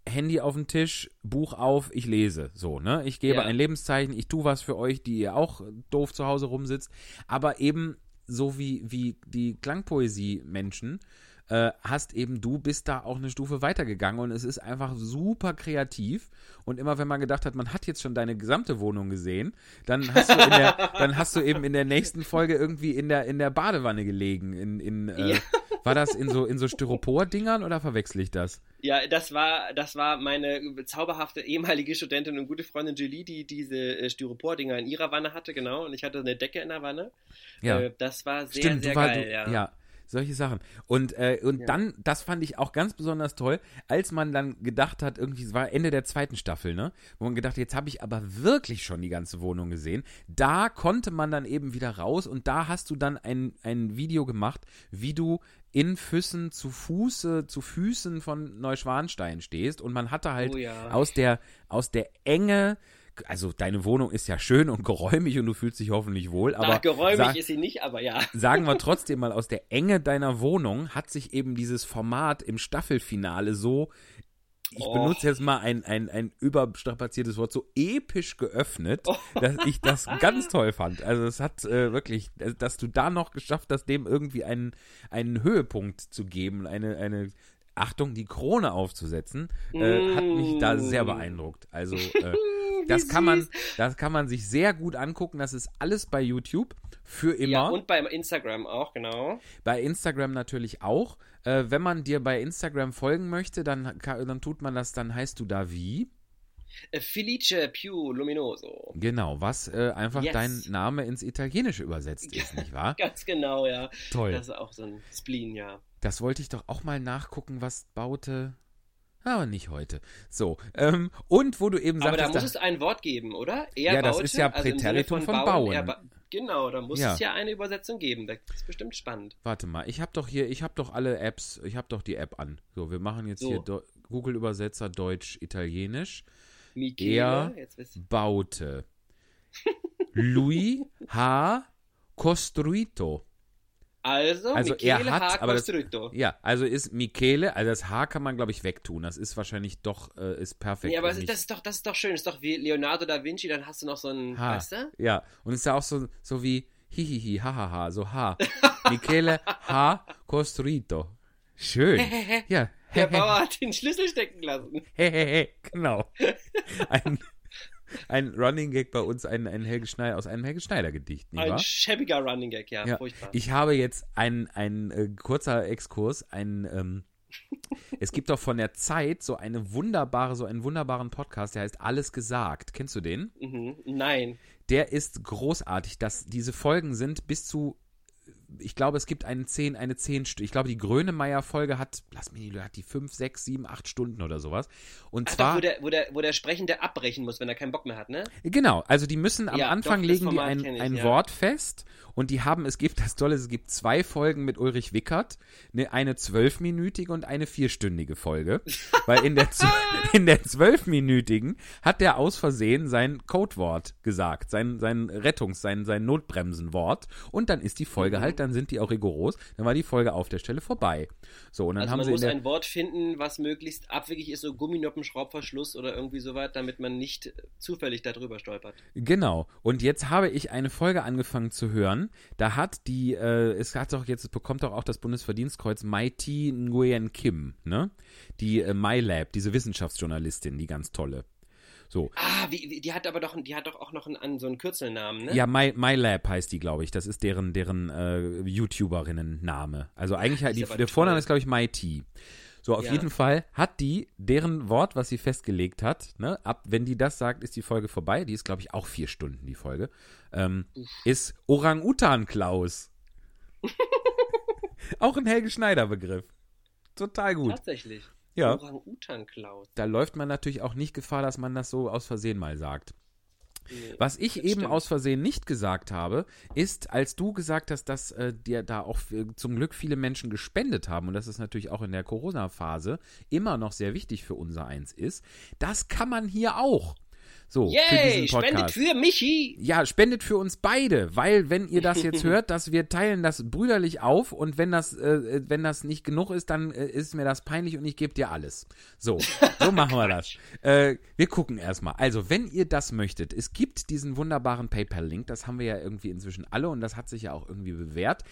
Handy auf den Tisch, Buch auf, ich lese. So, ne? Ich gebe Ja. ein Lebenszeichen, ich tue was für euch, die ihr auch doof zu Hause rumsitzt. Aber eben so wie, wie die Klangpoesie-Menschen, äh, hast eben du bist da auch eine Stufe weitergegangen und es ist einfach super kreativ und immer wenn man gedacht hat, man hat jetzt schon deine gesamte Wohnung gesehen, dann hast du in der, dann hast du eben in der nächsten Folge irgendwie in der in der Badewanne gelegen in in äh, Ja. war das in so in so Styropor-Dingern oder verwechsel ich das? Ja, das war, das war meine zauberhafte ehemalige Studentin und gute Freundin Julie, die diese äh, Styropor-Dinger in ihrer Wanne hatte, genau. Und ich hatte eine Decke in der Wanne. Ja. Äh, das war sehr, Stimmt, sehr du war, geil, du, ja. ja. Solche Sachen. Und, äh, und Ja. dann, das fand ich auch ganz besonders toll, als man dann gedacht hat, irgendwie, es war Ende der zweiten Staffel, ne? Wo man gedacht, jetzt habe ich aber wirklich schon die ganze Wohnung gesehen. Da konnte man dann eben wieder raus und da hast du dann ein, ein Video gemacht, wie du in Füssen zu Fuße, zu Füßen von Neuschwanstein stehst und man hatte halt Oh ja. aus der, aus der Enge, also deine Wohnung ist ja schön und geräumig und du fühlst dich hoffentlich wohl, aber Na, geräumig sag- ist sie nicht, aber ja. sagen wir trotzdem mal, aus der Enge deiner Wohnung hat sich eben dieses Format im Staffelfinale so, ich Oh. benutze jetzt mal ein, ein, ein überstrapaziertes Wort, so episch geöffnet, Oh. dass ich das ganz toll fand. Also es hat äh, wirklich, dass- du da noch geschafft hast, dem irgendwie einen, einen Höhepunkt zu geben, eine, eine Achtung, die Krone aufzusetzen, äh, hat mich da sehr Mm. beeindruckt. Also äh, das kann man, das kann man sich sehr gut angucken. Das ist alles bei YouTube für immer. Ja, und beim Instagram auch, genau. Bei Instagram natürlich auch. Äh, wenn man dir bei Instagram folgen möchte, dann, dann tut man das, dann heißt du da wie? Äh, Felice Più Luminoso. Genau, was äh, einfach Yes. dein Name ins Italienische übersetzt ist, nicht wahr? Ganz genau, ja. Toll. Das ist auch so ein Spleen, ja. Das wollte ich doch auch mal nachgucken, was baute. Aber nicht heute. So, ähm, und wo du eben Aber da muss es ein Wort geben, oder? Er Ja, das baute, ist ja also im Sinne Präteritum von bauen. er ba genau, da muss Ja. es ja eine Übersetzung geben. Das ist bestimmt spannend. warte mal, ich habe doch hier, ich habe doch alle Apps, ich habe doch die App an. So, wir machen jetzt So. hier Do Google Übersetzer Deutsch Italienisch. Michele, Er baute. Lui ha costruito. Also, Also Michele er hat, H. aber das, ja, also ist Michele, also das H kann man glaube ich wegtun. Das ist wahrscheinlich doch äh, ist perfekt. Nee, aber das ist doch, das ist doch schön. Das ist doch wie Leonardo da Vinci, dann hast du noch so ein, H. weißt du? Ja, und ist ja auch so so wie hihihi hahaha, so H. Michele H costruito. Schön. Ja. Der Bauer hat den Schlüssel stecken lassen. Hehehe, genau. Ein, ein Running Gag bei uns, ein, ein Helge Schneider, aus einem Helge Schneider Gedicht, nicht Ein wahr? schäbiger Running Gag, ja, Ja, furchtbar. ich habe jetzt ein, ein äh, kurzer Exkurs, ein, ähm, es gibt doch von der Zeit so eine wunderbare, so einen wunderbaren Podcast, der heißt Alles gesagt. Kennst du den? mhm. Nein. Der ist großartig. Das, diese Folgen sind bis zu, ich glaube, es gibt eine 10, eine 10 Stu- Ich glaube, die Grönemeyer-Folge hat, lass mich nicht, hat die 5, 6, 7, 8 Stunden oder sowas. Und Ach zwar. doch, wo der, wo, der, wo der Sprechende abbrechen muss, wenn er keinen Bock mehr hat, ne? Genau, also die müssen am Ja, Anfang doch, legen die ein, ich, ein ja. Wort fest und die haben, es gibt das Tolle, es gibt zwei Folgen mit Ulrich Wickert, ne, eine zwölfminütige und eine vierstündige Folge, weil in der, in der zwölfminütigen hat der aus Versehen sein Codewort gesagt, sein, sein Rettungs-, sein, sein Notbremsenwort und dann ist die Folge Mhm. halt, dann sind die auch rigoros, dann war die Folge auf der Stelle vorbei. So, und dann Also haben man sie muss ein Wort finden, was möglichst abwegig ist, so Gumminoppen, Schraubverschluss oder irgendwie sowas, damit man nicht zufällig darüber stolpert. Genau. Und jetzt habe ich eine Folge angefangen zu hören. Da hat die, äh, es hat doch jetzt, es bekommt doch auch das Bundesverdienstkreuz Mighty Nguyen Kim, ne? Die äh, MyLab, diese Wissenschaftsjournalistin, die ganz tolle. So. Ah, wie, die hat aber doch, die hat doch auch noch einen, so einen Kürzelnamen, ne? Ja, My, MyLab heißt die, glaube ich. Das ist deren, deren äh, YouTuberinnen-Name. Also eigentlich, das die, der Vorname toll. ist, glaube ich, MyT. So, auf Ja. jeden Fall hat die deren Wort, was sie festgelegt hat, ne, ab, wenn die das sagt, ist die Folge vorbei. Die ist, glaube ich, auch vier Stunden, die Folge. Ähm, ist Orang-Utan-Klaus. auch ein Helge Schneider-Begriff. Total gut. Tatsächlich. Ja. Orang-Utan-Klaus. Da läuft man natürlich auch nicht Gefahr, dass man das so aus Versehen mal sagt. Nee. Was ich eben stimmt. aus Versehen nicht gesagt habe, ist, als du gesagt hast, dass äh, dir da auch äh, zum Glück viele Menschen gespendet haben und das ist natürlich auch in der Corona-Phase immer noch sehr wichtig für unser Eins ist, das kann man hier auch. So, für Yay, diesen spendet für Michi! Ja, spendet für uns beide, weil wenn ihr das jetzt hört, dass wir teilen das brüderlich auf und wenn das, äh, wenn das nicht genug ist, dann äh, ist mir das peinlich und ich gebe dir alles. So, so machen wir das. Äh, wir gucken erstmal. Also, wenn ihr das möchtet, es gibt diesen wunderbaren PayPal-Link, das haben wir ja irgendwie inzwischen alle und das hat sich ja auch irgendwie bewährt.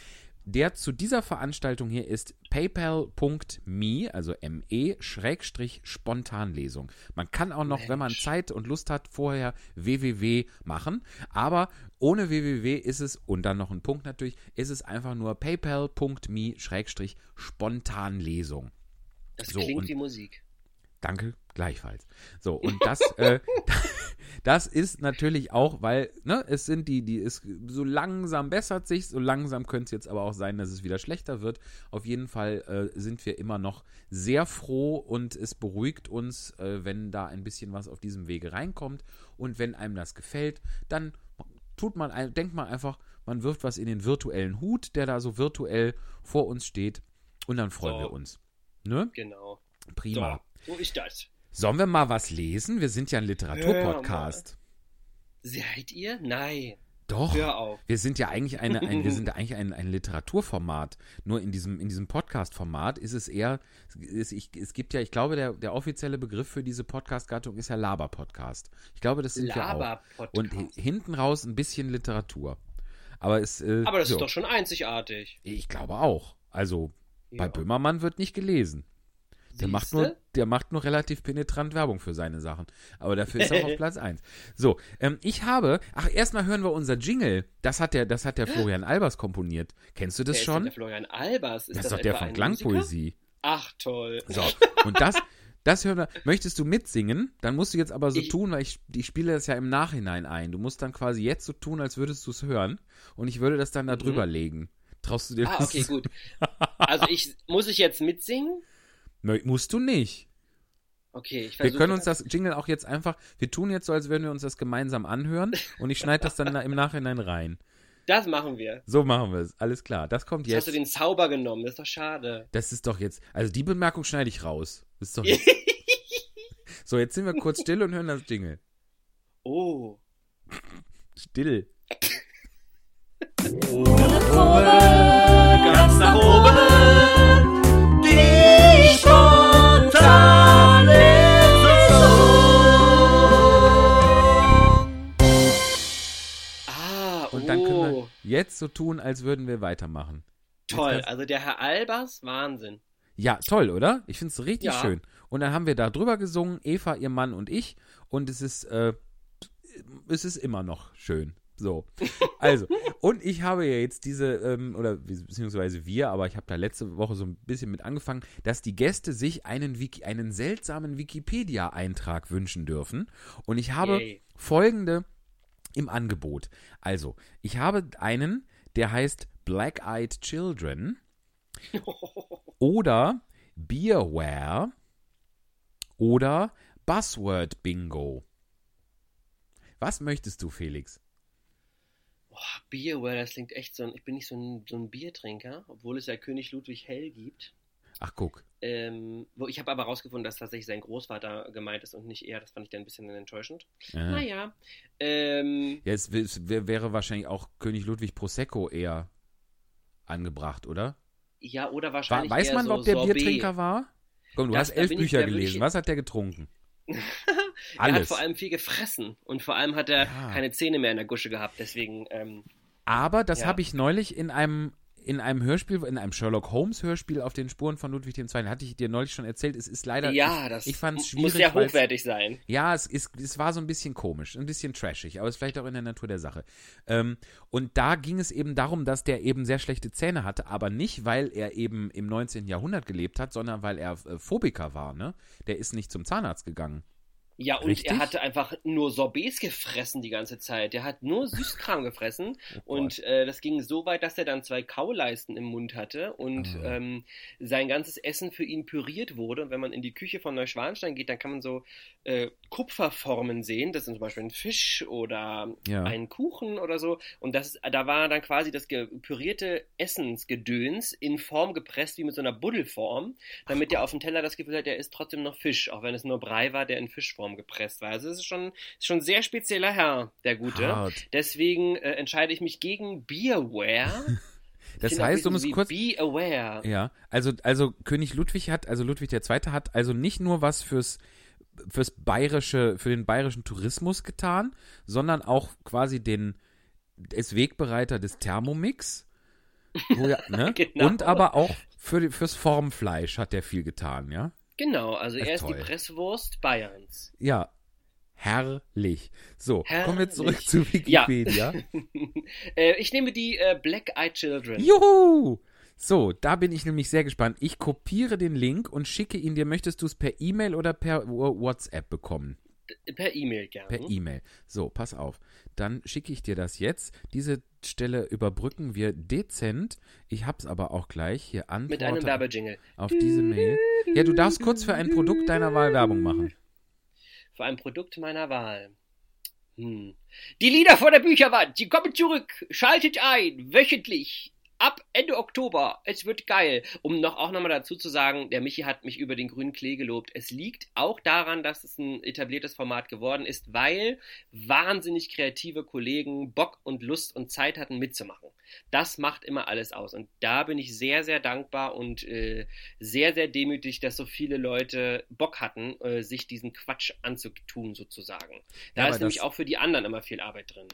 Der zu dieser Veranstaltung hier ist paypal.me, also me, Schrägstrich Spontanlesung. Man kann auch noch, wenn man Mensch. Zeit und Lust hat, vorher www machen, aber ohne www ist es, und dann noch ein Punkt natürlich, ist es einfach nur paypal.me, Schrägstrich Spontanlesung. Das So, klingt und- wie Musik. Danke, gleichfalls. So, und das, äh, das ist natürlich auch, weil, ne, es sind die, die ist, so langsam bessert sich, so langsam könnte es jetzt aber auch sein, dass es wieder schlechter wird. Auf jeden Fall äh, sind wir immer noch sehr froh und es beruhigt uns, äh, wenn da ein bisschen was auf diesem Wege reinkommt. Und wenn einem das gefällt, dann tut man, denkt man einfach, man wirft was in den virtuellen Hut, der da so virtuell vor uns steht. Und dann freuen So. wir uns. Ne? Genau. Prima. So, so ist das. Sollen wir mal was lesen? Wir sind ja ein Literaturpodcast. Seid ihr? Nein. Doch. Hör auf. Wir sind ja eigentlich eine, ein, wir sind ja eigentlich ein, ein Literaturformat. Nur in diesem, in diesem Podcast-Format ist es eher, es, ich, es gibt ja, ich glaube, der, der offizielle Begriff für diese Podcast-Gattung ist ja Laber-Podcast. Ich glaube, das sind wir auch. Laber-Podcast. Und hi- hinten raus ein bisschen Literatur. Aber es, äh, Aber das so. ist doch schon einzigartig. Ich glaube auch. Also, bei Ja. Böhmermann wird nicht gelesen. Der macht, nur, der macht nur relativ penetrant Werbung für seine Sachen. Aber dafür ist er auf Platz 1. So, ähm, ich habe, ach, erstmal hören wir unser Jingle. Das hat der, das hat der Florian Albers komponiert. Kennst du das Wer ist schon? Der Florian Albers. Ist das ist doch der von Klangpoesie. Ach, toll. So, und das, das hören wir. Möchtest du mitsingen? Dann musst du jetzt aber so Ich- tun, weil ich, ich spiele das ja im Nachhinein ein. Du musst dann quasi jetzt so tun, als würdest du es hören. Und ich würde das dann da drüber legen. Traust du dir Mhm. Ah, das? okay, gut. Also ich muss ich jetzt mitsingen? Nö, Musst du nicht. Okay, ich Wir können uns das Jingle auch jetzt einfach, wir tun jetzt so, als würden wir uns das gemeinsam anhören und ich schneide das dann da im Nachhinein rein. Das machen wir. So machen wir es. Alles klar. Das kommt Jetzt hast du den Zauber genommen, das ist doch schade. Das ist doch jetzt. Also die Bemerkung schneide ich raus. Das ist doch jetzt. So, jetzt sind wir kurz still und hören das Jingle. Oh. Still. Ganz nach oben. Wir jetzt so tun, als würden wir weitermachen. Toll. Also der Herr Albers, Wahnsinn. Ja, toll, oder? Ich finde es richtig Ja. schön. Und dann haben wir da drüber gesungen, Eva, ihr Mann und ich. Und es ist, äh, es ist immer noch schön. So. Also, und ich habe ja jetzt diese, ähm, oder beziehungsweise wir, aber ich habe da letzte Woche so ein bisschen mit angefangen, dass die Gäste sich einen, Wiki, einen seltsamen Wikipedia-Eintrag wünschen dürfen. Und ich habe Yay. folgende im Angebot. Also, ich habe einen, der heißt Black Eyed Children oder Beerware oder Buzzword Bingo. Was möchtest du, Felix? Boah, Bier, well, das klingt echt so ein. Ich bin nicht so ein, so ein Biertrinker, obwohl es ja König Ludwig Hell gibt. Ach, guck. Ähm, wo ich habe aber rausgefunden, dass tatsächlich sein Großvater gemeint ist und nicht er. Das fand ich dann ein bisschen enttäuschend. Äh. Naja. Ähm, Ja, es, es wär- wäre wahrscheinlich auch König Ludwig Prosecco eher angebracht, oder? ja, oder War, wahrscheinlich. weiß eher man, so ob der Sorbet. Biertrinker war? Komm, du Das- hast elf ich Bücher gelesen. Was hat der getrunken? Er hat Alles. vor allem viel gefressen und vor allem hat er Ja. keine Zähne mehr in der Gusche gehabt. Deswegen, ähm, Aber das Ja. habe ich neulich in einem in einem Hörspiel, in einem Sherlock Holmes Hörspiel auf den Spuren von Ludwig II. hatte ich dir neulich schon erzählt. Es ist leider ja, ich, das ich fand es muss schwierig. sehr weil's- hochwertig sein. Ja, es, ist, es war so ein bisschen komisch, ein bisschen trashig, aber es ist vielleicht auch in der Natur der Sache. Ähm, und da ging es eben darum, dass der eben sehr schlechte Zähne hatte, aber nicht, weil er eben im 19. Jahrhundert gelebt hat, sondern weil er äh, Phobiker war, ne? Der ist nicht zum Zahnarzt gegangen. Ja, und Richtig? er hatte einfach nur Sorbets gefressen die ganze Zeit. Der hat nur Süßkram gefressen. Oh und äh, das ging so weit, dass er dann zwei Kauleisten im Mund hatte und Ah. ähm, sein ganzes Essen für ihn püriert wurde. Und wenn man in die Küche von Neuschwanstein geht, dann kann man so äh, Kupferformen sehen. Das sind zum Beispiel ein Fisch oder Ja. ein Kuchen oder so. Und das, da war dann quasi das pürierte Essensgedöns in Form gepresst, wie mit so einer Buddelform, damit er auf dem Teller das Gefühl hat, der ist trotzdem noch Fisch, auch wenn es nur Brei war, der in Fischform gepresst war. Also es ist schon, ist schon ein sehr spezieller Herr, der Gute. Hart. Deswegen äh, entscheide ich mich gegen Beerware. Das heißt, um es kurz. Be aware. Ja, also, also König Ludwig hat, also Ludwig II. hat also nicht nur was fürs, fürs bayerische, für den bayerischen Tourismus getan, sondern auch quasi den, ist Wegbereiter des Thermomix. Ja, ne? Genau. Und aber auch für, fürs Formfleisch hat er viel getan, ja? Genau, also er ist die. Presswurst Bayerns. Ja. Herrlich. So, kommen wir zurück Herrlich. zu Ja. Wikipedia. äh, ich nehme die äh, Black Eyed Children. Juhu! So, da bin ich nämlich sehr gespannt. Ich kopiere den Link und schicke ihn dir. Möchtest du es per E-Mail oder per WhatsApp bekommen? Per E-Mail gerne. Per E-Mail. So, pass auf. Dann schicke ich dir das jetzt. Diese Stelle überbrücken wir dezent. Ich hab's aber auch gleich hier an. Mit einem Werbejingle. Auf diese Mail. Ja, du darfst kurz für ein Produkt deiner Wahl Werbung machen. Für ein Produkt meiner Wahl. Hm. Die Lieder vor der Bücherwand, sie kommen zurück. Schaltet ein, wöchentlich ab Ende Oktober. Es wird geil. Um noch auch nochmal dazu zu sagen, der Michi hat mich über den grünen Klee gelobt. Es liegt auch daran, dass es ein etabliertes Format geworden ist, weil wahnsinnig kreative Kollegen Bock und Lust und Zeit hatten mitzumachen. Das macht immer alles aus. Und da bin ich sehr, sehr dankbar und äh, sehr, sehr demütig, dass so viele Leute Bock hatten, äh, sich diesen Quatsch anzutun, sozusagen. Da ja, ist nämlich auch für die anderen immer viel Arbeit drin.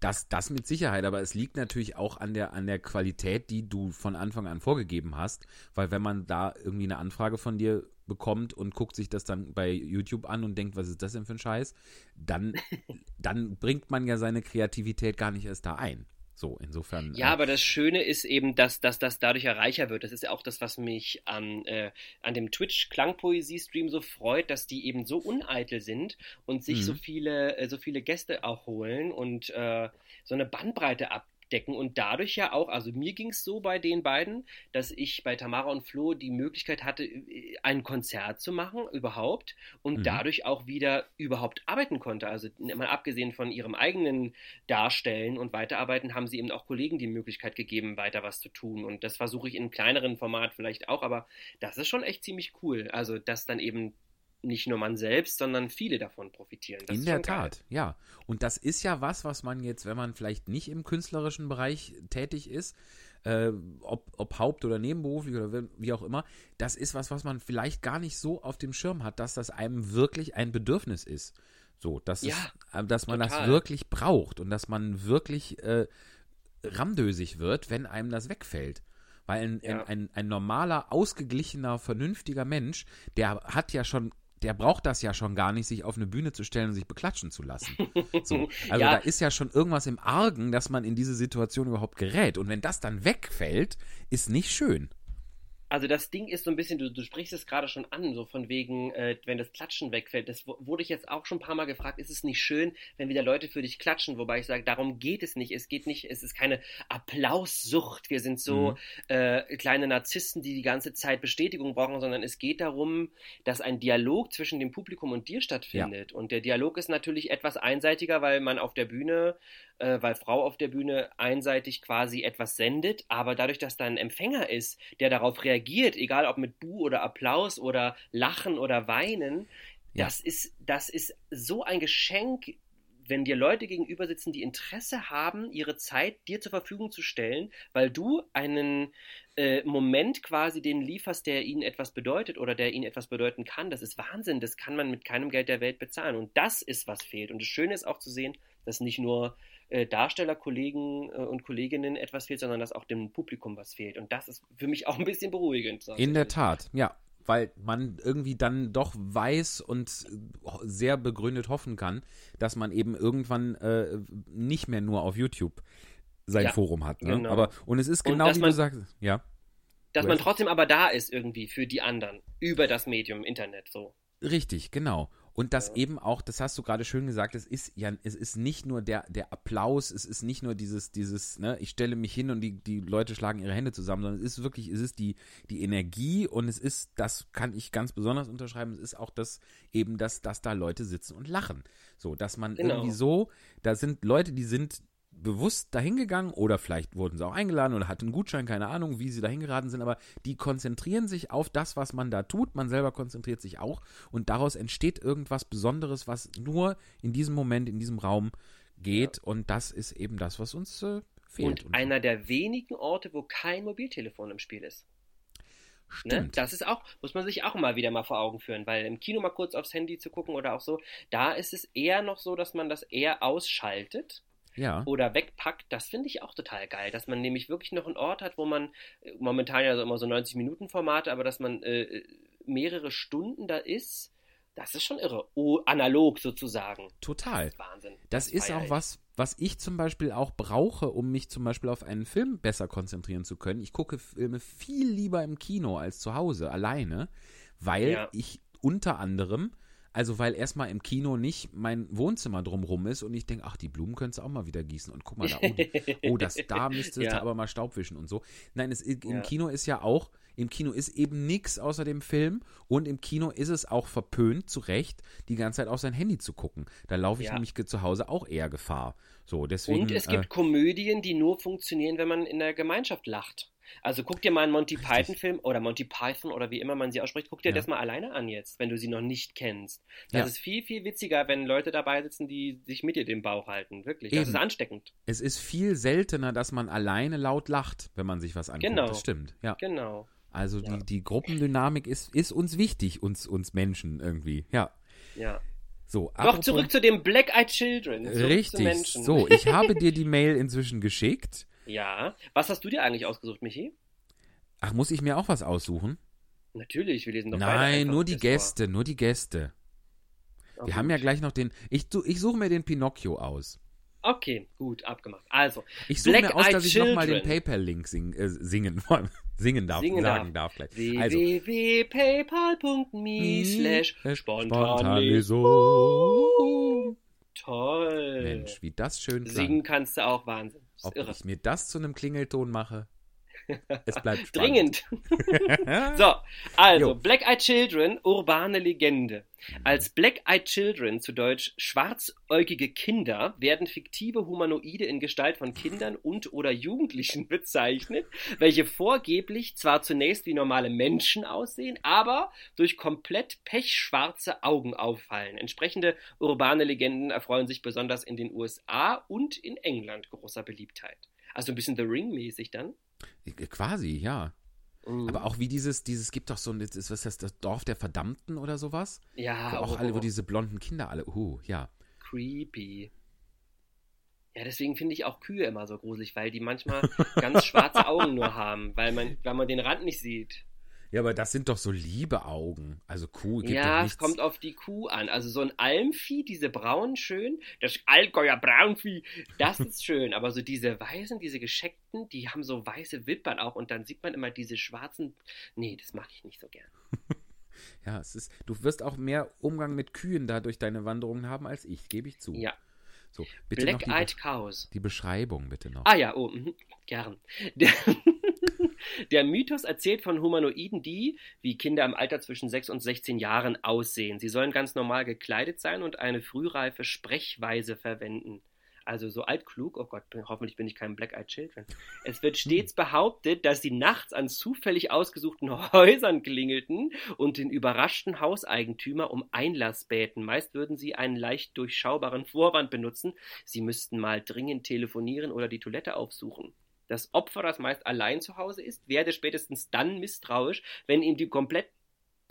Das, das mit Sicherheit, aber es liegt natürlich auch an der, an der Qualität, die du von Anfang an vorgegeben hast, weil wenn man da irgendwie eine Anfrage von dir bekommt und guckt sich das dann bei YouTube an und denkt, was ist das denn für ein Scheiß, dann, dann bringt man ja seine Kreativität gar nicht erst da ein. So, insofern. Ja, äh, aber das Schöne ist eben, dass, dass das dadurch ja reicher wird. Das ist ja auch das, was mich an, äh, an dem Twitch-Klangpoesie-Stream so freut, dass die eben so uneitel sind und sich mhm. so viele, äh, so viele Gäste auch holen und äh, so eine Bandbreite ab, decken und dadurch ja auch, also mir ging es so bei den beiden, dass ich bei Tamara und Flo die Möglichkeit hatte, ein Konzert zu machen überhaupt und mhm. dadurch auch wieder überhaupt arbeiten konnte. Also mal abgesehen von ihrem eigenen Darstellen und Weiterarbeiten, haben sie eben auch Kollegen die Möglichkeit gegeben, weiter was zu tun. Und das versuche ich in einem kleineren Format vielleicht auch, aber das ist schon echt ziemlich cool. Also, dass dann eben nicht nur man selbst, sondern viele davon profitieren. Das In der Tat, ja. Und das ist ja was, was man jetzt, wenn man vielleicht nicht im künstlerischen Bereich tätig ist, äh, ob, ob haupt- oder nebenberuflich oder wie auch immer, das ist was, was man vielleicht gar nicht so auf dem Schirm hat, dass das einem wirklich ein Bedürfnis ist. So, dass, ja, es, äh, dass man total. das wirklich braucht und dass man wirklich äh, ramdösig wird, wenn einem das wegfällt. Weil ein, ja. ein, ein, ein, normaler, ausgeglichener, vernünftiger Mensch, der hat ja schon der braucht das ja schon gar nicht, sich auf eine Bühne zu stellen und sich beklatschen zu lassen. So. Also ja. da ist ja schon irgendwas im Argen, dass man in diese Situation überhaupt gerät. Und wenn das dann wegfällt, ist nicht schön also das Ding ist so ein bisschen, du, du sprichst es gerade schon an, so von wegen, äh, wenn das Klatschen wegfällt. Das wurde ich jetzt auch schon ein paar Mal gefragt, ist es nicht schön, wenn wieder Leute für dich klatschen? Wobei ich sage, darum geht es nicht. Es geht nicht, es ist keine Applaussucht. Wir sind so mhm. äh, kleine Narzissten, die die ganze Zeit Bestätigung brauchen, sondern es geht darum, dass ein Dialog zwischen dem Publikum und dir stattfindet. Ja. Und der Dialog ist natürlich etwas einseitiger, weil man auf der Bühne äh, weil Frau auf der Bühne einseitig quasi etwas sendet, aber dadurch, dass da ein Empfänger ist, der darauf reagiert, egal ob mit Bu oder Applaus oder Lachen oder Weinen, ja. das ist, das ist so ein Geschenk, wenn dir Leute gegenüber sitzen, die Interesse haben, ihre Zeit dir zur Verfügung zu stellen, weil du einen äh, Moment quasi den lieferst, der ihnen etwas bedeutet oder der ihnen etwas bedeuten kann, das ist Wahnsinn. Das kann man mit keinem Geld der Welt bezahlen. Und das ist, was fehlt. Und das Schöne ist auch zu sehen, dass nicht nur äh, Darstellerkollegen äh, und Kolleginnen etwas fehlt, sondern dass auch dem Publikum was fehlt. Und das ist für mich auch ein bisschen beruhigend. In der Tat, ja. Weil man irgendwie dann doch weiß und sehr begründet hoffen kann, dass man eben irgendwann äh, nicht mehr nur auf YouTube sein ja, Forum hat. Ne? Genau. Aber, und es ist genau wie man, du sagst, ja. Dass man trotzdem aber da ist irgendwie für die anderen über das Medium Internet so. Richtig, genau. Und das ja. eben auch, das hast du gerade schön gesagt, es ist ja, es ist nicht nur der, der Applaus, es ist nicht nur dieses, dieses, ne, ich stelle mich hin und die, die Leute schlagen ihre Hände zusammen, sondern es ist wirklich, es ist die, die Energie und es ist, das kann ich ganz besonders unterschreiben, es ist auch das, eben, dass, dass da Leute sitzen und lachen. So, dass man genau. irgendwie so, da sind Leute, die sind bewusst dahingegangen oder vielleicht wurden sie auch eingeladen oder hatten einen Gutschein, keine Ahnung, wie sie dahin geraten sind, aber die konzentrieren sich auf das, was man da tut. Man selber konzentriert sich auch und daraus entsteht irgendwas Besonderes, was nur in diesem Moment, in diesem Raum geht ja. und das ist eben das, was uns äh, fehlt. Und, und einer der wenigen Orte, wo kein Mobiltelefon im Spiel ist. Ne? Stimmt. Ne? Das ist auch, muss man sich auch mal wieder mal vor Augen führen, weil im Kino mal kurz aufs Handy zu gucken oder auch so, da ist es eher noch so, dass man das eher ausschaltet ja. oder wegpackt, das finde ich auch total geil, dass man nämlich wirklich noch einen Ort hat, wo man äh, momentan ja immer so 90 Minuten Formate, aber dass man äh, mehrere Stunden da ist, das ist schon irre. Oh, analog sozusagen. Total. Das ist Wahnsinn. Das, das ist auch was, was ich zum Beispiel auch brauche, um mich zum Beispiel auf einen Film besser konzentrieren zu können. Ich gucke Filme viel lieber im Kino als zu Hause, alleine, weil Ja. ich unter anderem, also weil erstmal im Kino nicht mein Wohnzimmer drumrum ist und ich denke, ach, die Blumen könntest du auch mal wieder gießen und guck mal da, oh, die, oh das, da müsstest du Ja. aber mal Staub wischen und so. Nein, es, im Ja. Kino ist ja auch, im Kino ist eben nichts außer dem Film und im Kino ist es auch verpönt, zu Recht, die ganze Zeit auf sein Handy zu gucken. Da laufe ich Ja. nämlich zu Hause auch eher Gefahr. So, deswegen. Und es gibt äh, Komödien, die nur funktionieren, wenn man in der Gemeinschaft lacht. Also guck dir mal einen Monty. Python-Film oder Monty Python oder wie immer man sie ausspricht, guck dir Ja. das mal alleine an jetzt, wenn du sie noch nicht kennst. Das Ja. ist viel, viel witziger, wenn Leute dabei sitzen, die sich mit dir den Bauch halten. Wirklich. Das Eben. ist ansteckend. es ist viel seltener, dass man alleine laut lacht, wenn man sich was anguckt. Genau. Das stimmt, ja. Genau. Also Ja. die, die Gruppendynamik ist, ist uns wichtig, uns, uns Menschen irgendwie. Ja. Ja. So, Doch zurück zu den Black Eyed Children. Richtig. So, ich habe dir die Mail inzwischen geschickt. Ja. Was hast du dir eigentlich ausgesucht, Michi? Ach, muss ich mir auch was aussuchen? Natürlich, wir lesen doch Nein, nur die Gäste, nur die Gäste. vor. Wir haben ja gleich noch den. Ich, ich suche mir den Pinocchio aus. Okay, gut, abgemacht. Also, Ich suche mir aus, dass ich nochmal den. PayPal-Link sing, äh, singen, singen darf, Singen sagen darf, gleich. Also, www.paypal.me slash spontan Spontanlesung. Toll. Mensch, wie das schön klang. Singen kannst du auch Wahnsinn. Ob irre. ich mir das zu einem Klingelton mache? Es bleibt spannend. Dringend. So, also Jo. Black Eyed Children, urbane Legende. Als Black Eyed Children, zu Deutsch schwarzäugige Kinder, werden fiktive Humanoide in Gestalt von Kindern und oder Jugendlichen bezeichnet, welche vorgeblich zwar zunächst wie normale Menschen aussehen, aber durch komplett pechschwarze Augen auffallen. Entsprechende urbane Legenden erfreuen sich besonders in den USA und in England großer Beliebtheit. Also ein bisschen The Ring-mäßig dann. Quasi, ja. Mhm. Aber auch wie dieses, dieses gibt doch so ein, was das, das Dorf der Verdammten oder sowas? ja, Wo auch oh, alle, wo oh. diese blonden Kinder alle, uh, ja. Creepy. Ja, deswegen finde ich auch Kühe immer so gruselig, weil die manchmal ganz schwarze Augen nur haben, weil man, weil man den Rand nicht sieht. Ja, aber das sind doch so liebe Augen. Also Kuh gibt ja, es kommt auf die Kuh an. Also so ein Almvieh, diese braunen schön, das Allgäuer Braunvieh, das ist schön. Aber so diese weißen, diese gescheckten, die haben so weiße Wimpern auch und dann sieht man immer diese schwarzen. Nee, das mache ich nicht so gern. Ja, es ist, du wirst auch mehr Umgang mit Kühen da durch deine Wanderungen haben als ich, gebe ich zu. Ja, So, bitte noch Black die, Eyed Cows. die Beschreibung, bitte noch. Ah ja, oh, mhm, gern. Der, Mythos erzählt von Humanoiden, die, wie Kinder im Alter zwischen 6 und 16 Jahren aussehen. Sie sollen ganz normal gekleidet sein und eine frühreife Sprechweise verwenden. Also so altklug, oh Gott, hoffentlich bin ich kein Black Eyed Children. Es wird stets behauptet, dass sie nachts an zufällig ausgesuchten Häusern klingelten und den überraschten Hauseigentümer um Einlass bäten. Meist würden sie einen leicht durchschaubaren Vorwand benutzen, sie müssten mal dringend telefonieren oder die Toilette aufsuchen. Das Opfer, das meist allein zu Hause ist, werde spätestens dann misstrauisch, wenn ihm die komplett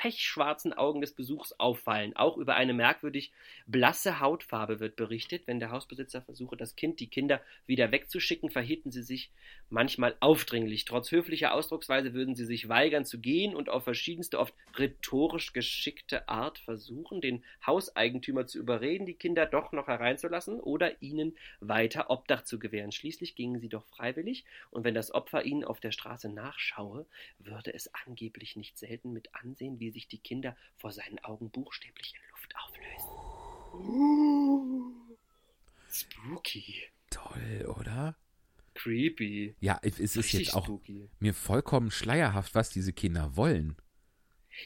pechschwarzen Augen des Besuchs auffallen. Auch über eine merkwürdig blasse Hautfarbe wird berichtet. Wenn der Hausbesitzer versuche, das Kind, die Kinder wieder wegzuschicken, verhielten sie sich manchmal aufdringlich. Trotz höflicher Ausdrucksweise würden sie sich weigern zu gehen und auf verschiedenste, oft rhetorisch geschickte Art versuchen, den Hauseigentümer zu überreden, die Kinder doch noch hereinzulassen oder ihnen weiter Obdach zu gewähren. Schließlich gingen sie doch freiwillig und wenn das Opfer ihnen auf der Straße nachschaue, würde es angeblich nicht selten mit ansehen, wie sich die Kinder vor seinen Augen buchstäblich in Luft auflösen. Spooky. Toll, oder? Creepy. Ja, es ist Richtig jetzt auch spooky. mir vollkommen schleierhaft, was diese Kinder wollen.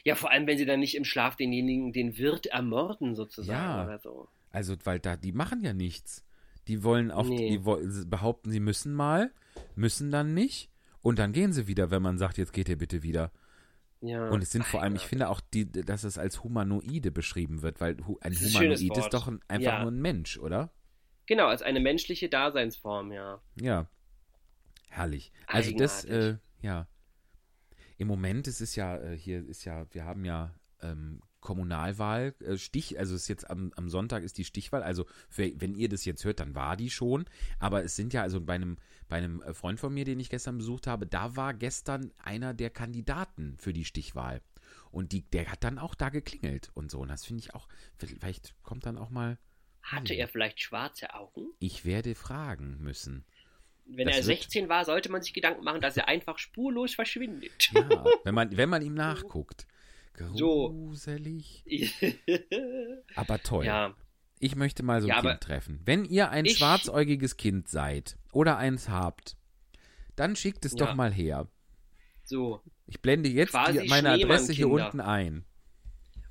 Ja, vor allem, wenn sie dann nicht im Schlaf denjenigen, den Wirt ermorden, sozusagen, Ja. oder so. Also, weil da, die machen ja nichts. Die wollen auf, Nee. die behaupten, sie müssen mal, müssen dann nicht und dann gehen sie wieder, wenn man sagt, jetzt geht ihr bitte wieder. Ja. Und es sind vor allem, ich finde auch, die, dass es als Humanoide beschrieben wird, weil ein ist ein Humanoid ist Wort. doch ein, einfach Ja. nur ein Mensch, oder? Genau, als eine menschliche Daseinsform, ja. Ja. Herrlich. Also das, äh, ja. Im Moment ist es ja, äh, hier ist ja, wir haben ja ähm, Kommunalwahl, äh, Stich, also es ist jetzt am, am Sonntag ist die Stichwahl, also für, wenn ihr das jetzt hört, dann war die schon, aber es sind ja, also bei einem, bei einem Freund von mir, den ich gestern besucht habe, da war gestern einer der Kandidaten für die Stichwahl. Und die, der hat dann auch da geklingelt und so. Und das finde ich auch, vielleicht kommt dann auch mal Hatte Hm. er vielleicht schwarze Augen? Ich werde fragen müssen. Wenn Das er wird- 16 war, sollte man sich Gedanken machen, dass er einfach spurlos verschwindet. Ja, wenn man, wenn man ihm nachguckt. So. Gruselig. Aber toll. ja, Ich möchte mal so ein Ja, Kind treffen. Wenn ihr ein ich- schwarzäugiges Kind seid oder eins habt, dann schickt es Ja. doch mal her. so. Ich blende jetzt die, meine Adresse hier unten ein.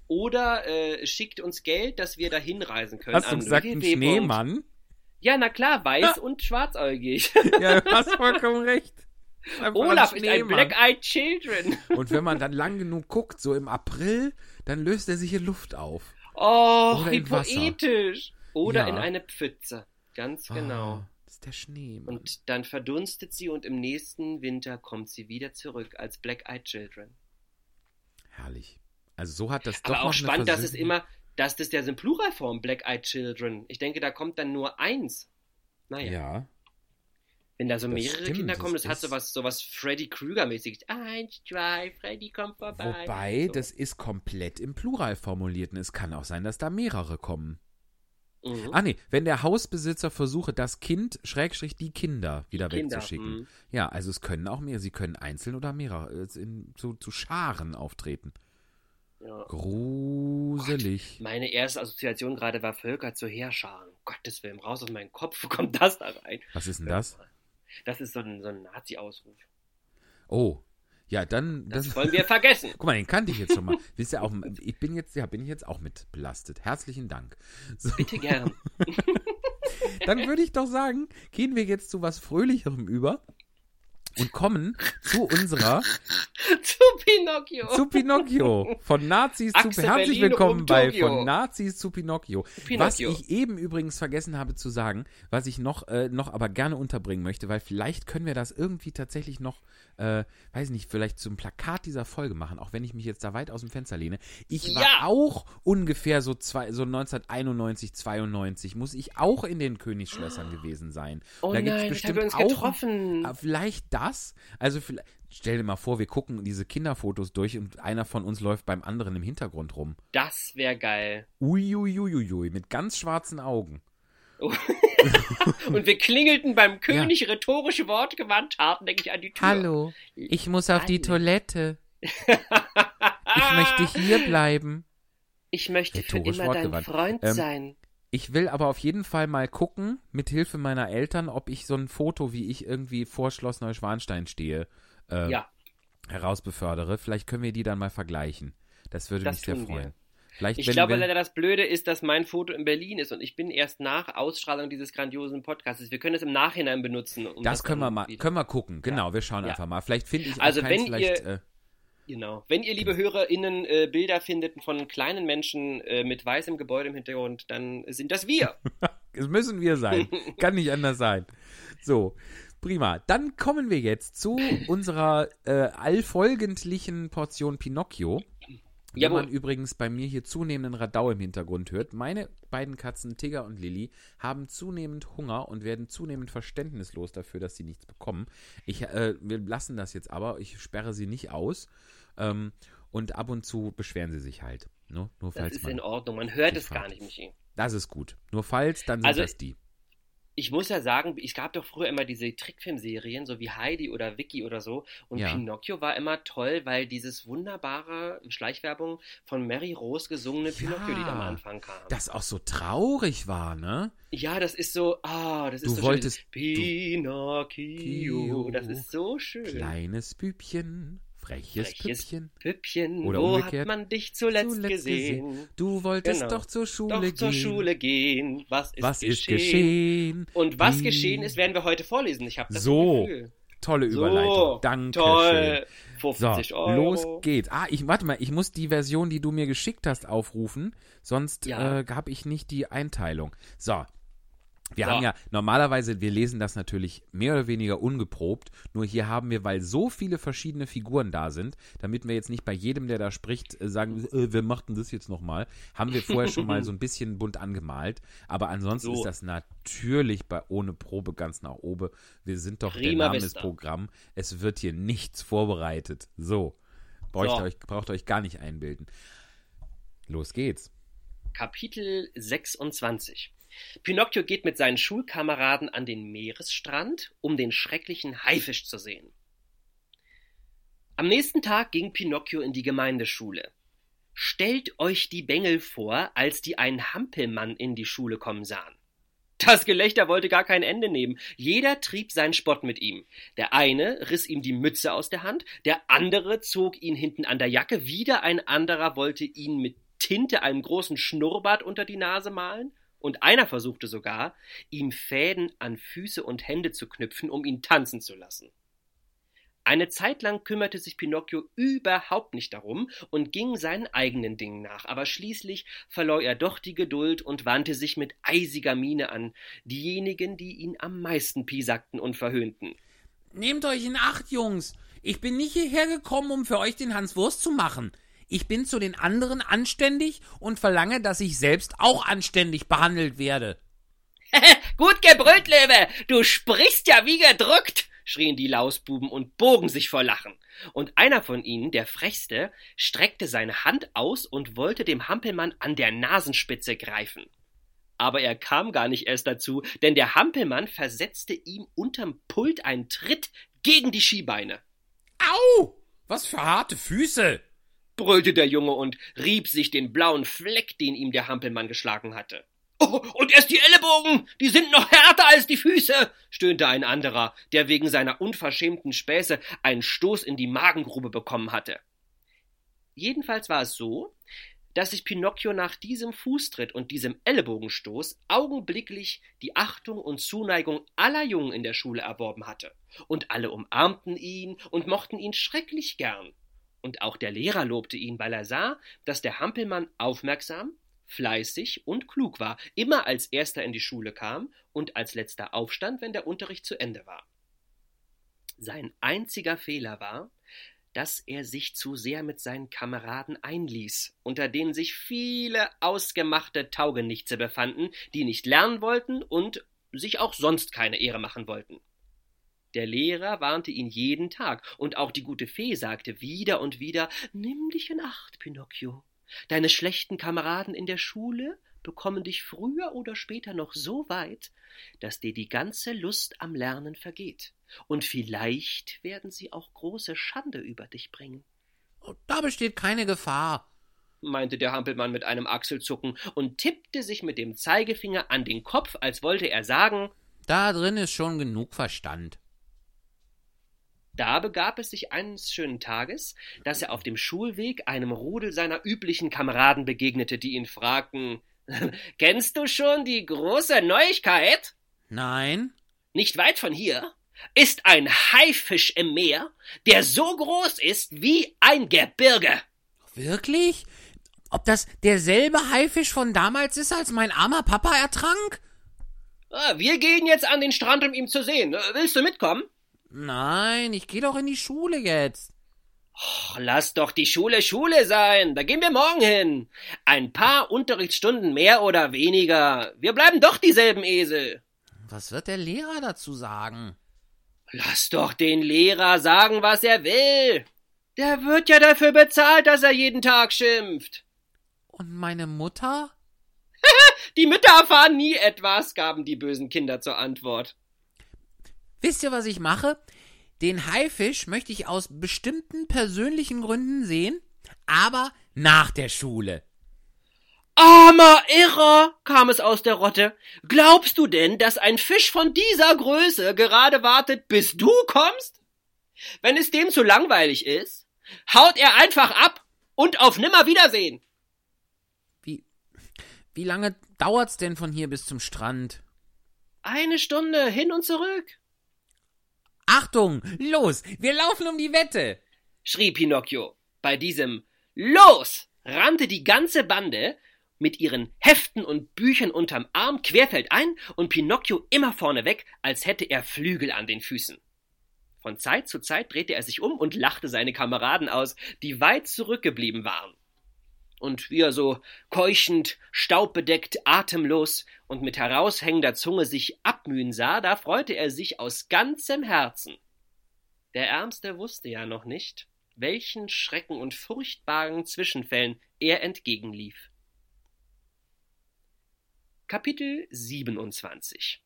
Oder äh, schickt uns Geld, dass wir da hinreisen können. Hast du gesagt, ein. Schneemann? Ja, na klar, weiß und schwarzäugig. Ja, du hast vollkommen recht. Einfach Olaf ist ein. Black-Eyed Children. Und wenn man dann lang genug guckt, so im April, dann löst er sich in Luft auf. Oh, Oder wie in Wasser. poetisch. Oder Ja. in eine Pfütze. Ganz genau. Ah, das ist der Schneemann. Und dann verdunstet sie und im nächsten Winter kommt sie wieder zurück als Black-Eyed Children. Herrlich. Also so hat das doch Aber noch auch eine spannend, dass es immer, dass das ja so in Pluralform Black-Eyed Children. Ich denke, da kommt dann nur eins. Naja, Ja. Wenn da so das mehrere stimmt, Kinder das kommen, das hat ist- sowas, sowas Freddy Krüger-mäßiges. Eins, zwei, Freddy kommt vorbei. Wobei, so. das ist komplett im Plural formuliert. Und es kann auch sein, dass da mehrere kommen. Mhm. Ah nee, wenn der Hausbesitzer versuche, das Kind, Schrägstrich die Kinder wieder Kinder, wegzuschicken. mhm. Ja, also es können auch mehr, sie können einzeln oder mehrere, äh, in, zu, zu Scharen auftreten. Ja. Gruselig. Meine erste Assoziation gerade war Völker zu Heerscharen. Um Gottes Willen, raus aus meinem Kopf, wo kommt das da rein? Was ist denn das? Das ist so ein, so ein Nazi-Ausruf. Oh, ja, dann. Das wollen wir vergessen. Guck mal, den kannte ich jetzt schon mal. Wisst ihr auch, ich bin jetzt, ja, bin ich jetzt auch mit belastet. Herzlichen Dank. So, Bitte gern. dann würde ich doch sagen, gehen wir jetzt zu was Fröhlicherem über und kommen zu unserer, zu Pinocchio. zu Pinocchio. Von Nazis zu, Achse herzlich Berlin willkommen bei. Von Nazis zu Pinocchio. Pinocchio. Was ich eben übrigens vergessen habe zu sagen, was ich noch, äh, noch aber gerne unterbringen möchte, weil vielleicht können wir das irgendwie tatsächlich noch, äh, weiß nicht, vielleicht zum Plakat dieser Folge machen, auch wenn ich mich jetzt da weit aus dem Fenster lehne. Ich war Ja. auch ungefähr so, zwei, so 1991, 92, muss ich auch in den Königsschlössern gewesen sein. oh da nein, bestimmt wir uns auch getroffen. Ah, Vielleicht das? Also vielleicht, stell dir mal vor, wir gucken diese Kinderfotos durch und einer von uns läuft beim anderen im Hintergrund rum. Das wäre geil. Uiuiuiui, mit ganz schwarzen Augen. Und wir klingelten beim König rhetorische Worte gewandt, hartnäckig an die Tür. ich muss auf die Hallo. Toilette. Ich möchte hier bleiben. Ich möchte für Rhetorisch immer dein wortgewandt. Freund Ähm, sein. Ich will aber auf jeden Fall mal gucken, mit Hilfe meiner Eltern, ob ich so ein Foto, wie ich irgendwie vor Schloss Neuschwanstein stehe, äh, Ja, herausbefördere. Vielleicht können wir die dann mal vergleichen. Das würde Das mich sehr tun wir. Vielleicht, ich wenn, glaube wenn, leider, das Blöde ist, dass mein Foto in Berlin ist und ich bin erst nach Ausstrahlung dieses grandiosen Podcasts. Wir können es im Nachhinein benutzen. Um das können wir mal, können wir gucken. Genau, wir schauen Ja. einfach mal. Vielleicht finde ich Also auch keins, wenn ihr- äh, Genau. Wenn ihr, liebe HörerInnen, äh, Bilder findet von kleinen Menschen äh, mit weißem Gebäude im Hintergrund, dann sind das wir. Es müssen wir sein. Kann nicht anders sein. So, prima. Dann kommen wir jetzt zu unserer äh, allfolgendlichen Portion Pinocchio. Wenn Jawohl. man übrigens bei mir hier zunehmenden Radau im Hintergrund hört, meine beiden Katzen Tigger und Lilly haben zunehmend Hunger und werden zunehmend verständnislos dafür, dass sie nichts bekommen. Ich, äh, wir lassen das jetzt aber, ich sperre sie nicht aus. Ähm, und ab und zu beschweren sie sich halt. Ne? Nur Das falls ist man. in Ordnung. Man hört es gar fragt. nicht, Michi. Das ist gut. Nur falls, dann sind Also- das die. Ich muss ja sagen, es gab doch früher immer diese Trickfilmserien, so wie Heidi oder Vicky oder so. Und Ja. Pinocchio war immer toll, weil dieses wunderbare Schleichwerbung von Mary Rose gesungene Ja. Pinocchio-Lied am Anfang kam. Das auch so traurig war, ne? ja, das ist so, ah, das ist Du so wolltest- schön. Pinocchio, das ist so schön. Kleines Bübchen, freches, Freches Püppchen. Püppchen, Oder wo umgekehrt. hat man dich zuletzt, Zuletzt gesehen? Du wolltest Genau. doch zur Schule Doch gehen. zur Schule gehen. Was ist Was geschehen? ist geschehen? Und was Wie- geschehen ist, werden wir heute vorlesen. Ich habe das So. Gefühl. Tolle So, Überleitung. Danke Toll. So, 50 Euro. los geht's. Ah, ich warte mal, ich muss die Version, die du mir geschickt hast, aufrufen, sonst Ja. äh, habe ich nicht die Einteilung. So. Wir So. haben ja normalerweise, wir lesen das natürlich mehr oder weniger ungeprobt, nur hier haben wir, weil so viele verschiedene Figuren da sind, damit wir jetzt nicht bei jedem, der da spricht, äh, sagen, äh, wer macht denn das jetzt nochmal, haben wir vorher schon mal so ein bisschen bunt angemalt, aber ansonsten So. ist das natürlich bei ohne Probe ganz nach oben. Wir sind doch der Prima Name des. Programm, es wird hier nichts vorbereitet. So, braucht, So. Euch, braucht euch gar nicht einbilden. Los geht's. Kapitel 26. Pinocchio geht mit seinen Schulkameraden an den Meeresstrand, um den schrecklichen Haifisch zu sehen. Am nächsten Tag ging Pinocchio in die Gemeindeschule. Stellt euch die Bengel vor, als die einen Hampelmann in die Schule kommen sahen. Das Gelächter wollte gar kein Ende nehmen. Jeder trieb seinen Spott mit ihm. Der eine riss ihm die Mütze aus der Hand, der andere zog ihn hinten an der Jacke, wieder ein anderer wollte ihn mit Tinte einem großen Schnurrbart unter die Nase malen, und einer versuchte sogar, ihm Fäden an Füße und Hände zu knüpfen, um ihn tanzen zu lassen. Eine Zeit lang kümmerte sich Pinocchio überhaupt nicht darum und ging seinen eigenen Dingen nach, aber schließlich verlor er doch die Geduld und wandte sich mit eisiger Miene an diejenigen, die ihn am meisten piesakten und verhöhnten. Nehmt euch in Acht, Jungs. Ich bin nicht hierher gekommen, um für euch den Hans Wurst zu machen. Ich bin zu den anderen anständig und verlange, dass ich selbst auch anständig behandelt werde. Gut gebrüllt, Löwe. Du sprichst ja wie gedrückt schrien die Lausbuben und bogen sich vor Lachen. Und einer von ihnen, der frechste, streckte seine Hand aus und wollte dem Hampelmann an der Nasenspitze greifen. Aber er kam gar nicht erst dazu, denn der Hampelmann versetzte ihm unterm Pult einen Tritt gegen die Skibeine. Au! Was für harte Füße! Brüllte der Junge und rieb sich den blauen Fleck, den ihm der Hampelmann geschlagen hatte. Oh, und erst die Ellenbogen, die sind noch härter als die Füße, stöhnte ein anderer, der wegen seiner unverschämten Späße einen Stoß in die Magengrube bekommen hatte. Jedenfalls war es so, dass sich Pinocchio nach diesem Fußtritt und diesem Ellenbogenstoß augenblicklich die Achtung und Zuneigung aller Jungen in der Schule erworben hatte, und alle umarmten ihn und mochten ihn schrecklich gern. Und auch der Lehrer lobte ihn, weil er sah, dass der Hampelmann aufmerksam, fleißig und klug war, immer als erster in die Schule kam und als letzter aufstand, wenn der Unterricht zu Ende war. Sein einziger Fehler war, dass er sich zu sehr mit seinen Kameraden einließ, unter denen sich viele ausgemachte Taugenichtse befanden, die nicht lernen wollten und sich auch sonst keine Ehre machen wollten. Der Lehrer warnte ihn jeden Tag, und auch die gute Fee sagte wieder und wieder Nimm dich in Acht, Pinocchio. Deine schlechten Kameraden in der Schule bekommen dich früher oder später noch so weit, dass dir die ganze Lust am Lernen vergeht. Und vielleicht werden sie auch große Schande über dich bringen. Oh, da besteht keine Gefahr, meinte der Hampelmann mit einem Achselzucken und tippte sich mit dem Zeigefinger an den Kopf, als wollte er sagen Da drin ist schon genug Verstand. Da begab es sich eines schönen Tages, dass er auf dem Schulweg einem Rudel seiner üblichen Kameraden begegnete, die ihn fragten Kennst du schon die große Neuigkeit? Nein. Nicht weit von hier ist ein Haifisch im Meer, der so groß ist wie ein Gebirge. Wirklich? Ob das derselbe Haifisch von damals ist, als mein armer Papa ertrank? Ah, wir gehen jetzt an den Strand, um ihn zu sehen. Willst du mitkommen? Nein, ich gehe doch in die Schule jetzt. Och, lass doch die Schule Schule sein. Da gehen wir morgen hin. Ein paar Unterrichtsstunden mehr oder weniger. Wir bleiben doch dieselben Esel. Was wird der Lehrer dazu sagen? Lass doch den Lehrer sagen, was er will. Der wird ja dafür bezahlt, dass er jeden Tag schimpft. Und meine Mutter? die Mütter erfahren nie etwas, gaben die bösen Kinder zur Antwort. Wisst ihr, was ich mache? Den Haifisch möchte ich aus bestimmten persönlichen Gründen sehen, aber nach der Schule. Armer Irrer, kam es aus der Rotte. Glaubst du denn, dass ein Fisch von dieser Größe gerade wartet, bis du kommst? Wenn es dem zu langweilig ist, haut er einfach ab und auf Nimmerwiedersehen. Wie, wie lange dauert's denn von hier bis zum Strand? Eine Stunde hin und zurück. Achtung, los, wir laufen um die Wette, schrie Pinocchio. Bei diesem Los rannte die ganze Bande mit ihren Heften und Büchern unterm Arm querfeldein und Pinocchio immer vorneweg, als hätte er Flügel an den Füßen. Von Zeit zu Zeit drehte er sich um und lachte seine Kameraden aus, die weit zurückgeblieben waren und wie er so keuchend, staubbedeckt, atemlos und mit heraushängender Zunge sich abmühen sah, da freute er sich aus ganzem Herzen. Der Ärmste wusste ja noch nicht, welchen Schrecken und furchtbaren Zwischenfällen er entgegenlief. Kapitel 27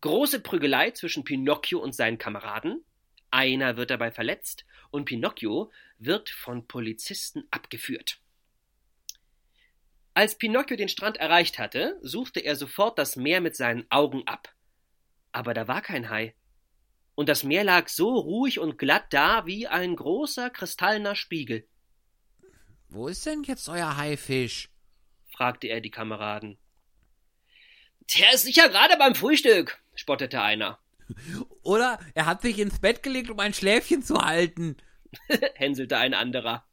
Große Prügelei zwischen Pinocchio und seinen Kameraden. Einer wird dabei verletzt und Pinocchio wird von Polizisten abgeführt. Als Pinocchio den Strand erreicht hatte, suchte er sofort das Meer mit seinen Augen ab. Aber da war kein Hai. Und das Meer lag so ruhig und glatt da wie ein großer kristallener Spiegel. Wo ist denn jetzt euer Haifisch? fragte er die Kameraden. Der ist sicher gerade beim Frühstück, spottete einer. Oder er hat sich ins Bett gelegt, um ein Schläfchen zu halten, hänselte ein anderer.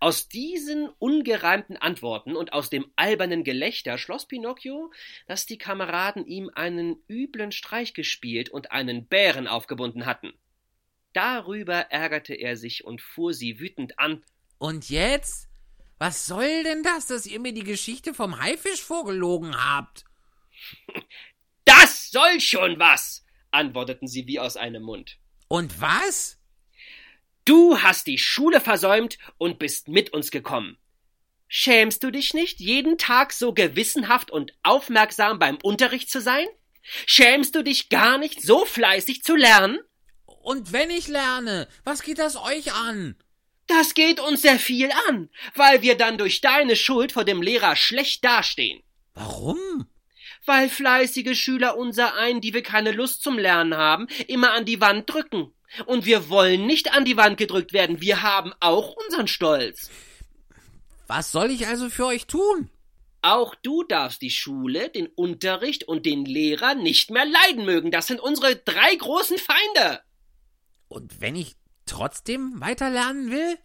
Aus diesen ungereimten Antworten und aus dem albernen Gelächter schloss Pinocchio, dass die Kameraden ihm einen üblen Streich gespielt und einen Bären aufgebunden hatten. Darüber ärgerte er sich und fuhr sie wütend an. Und jetzt? Was soll denn das, dass ihr mir die Geschichte vom Haifisch vorgelogen habt? Das soll schon was, antworteten sie wie aus einem Mund. Und was? Du hast die Schule versäumt und bist mit uns gekommen. Schämst du dich nicht, jeden Tag so gewissenhaft und aufmerksam beim Unterricht zu sein? Schämst du dich gar nicht, so fleißig zu lernen? Und wenn ich lerne, was geht das euch an? Das geht uns sehr viel an, weil wir dann durch deine Schuld vor dem Lehrer schlecht dastehen. Warum? Weil fleißige Schüler unser ein, die wir keine Lust zum Lernen haben, immer an die Wand drücken. Und wir wollen nicht an die Wand gedrückt werden. Wir haben auch unseren Stolz. Was soll ich also für euch tun? Auch du darfst die Schule, den Unterricht und den Lehrer nicht mehr leiden mögen. Das sind unsere drei großen Feinde. Und wenn ich trotzdem weiter lernen will?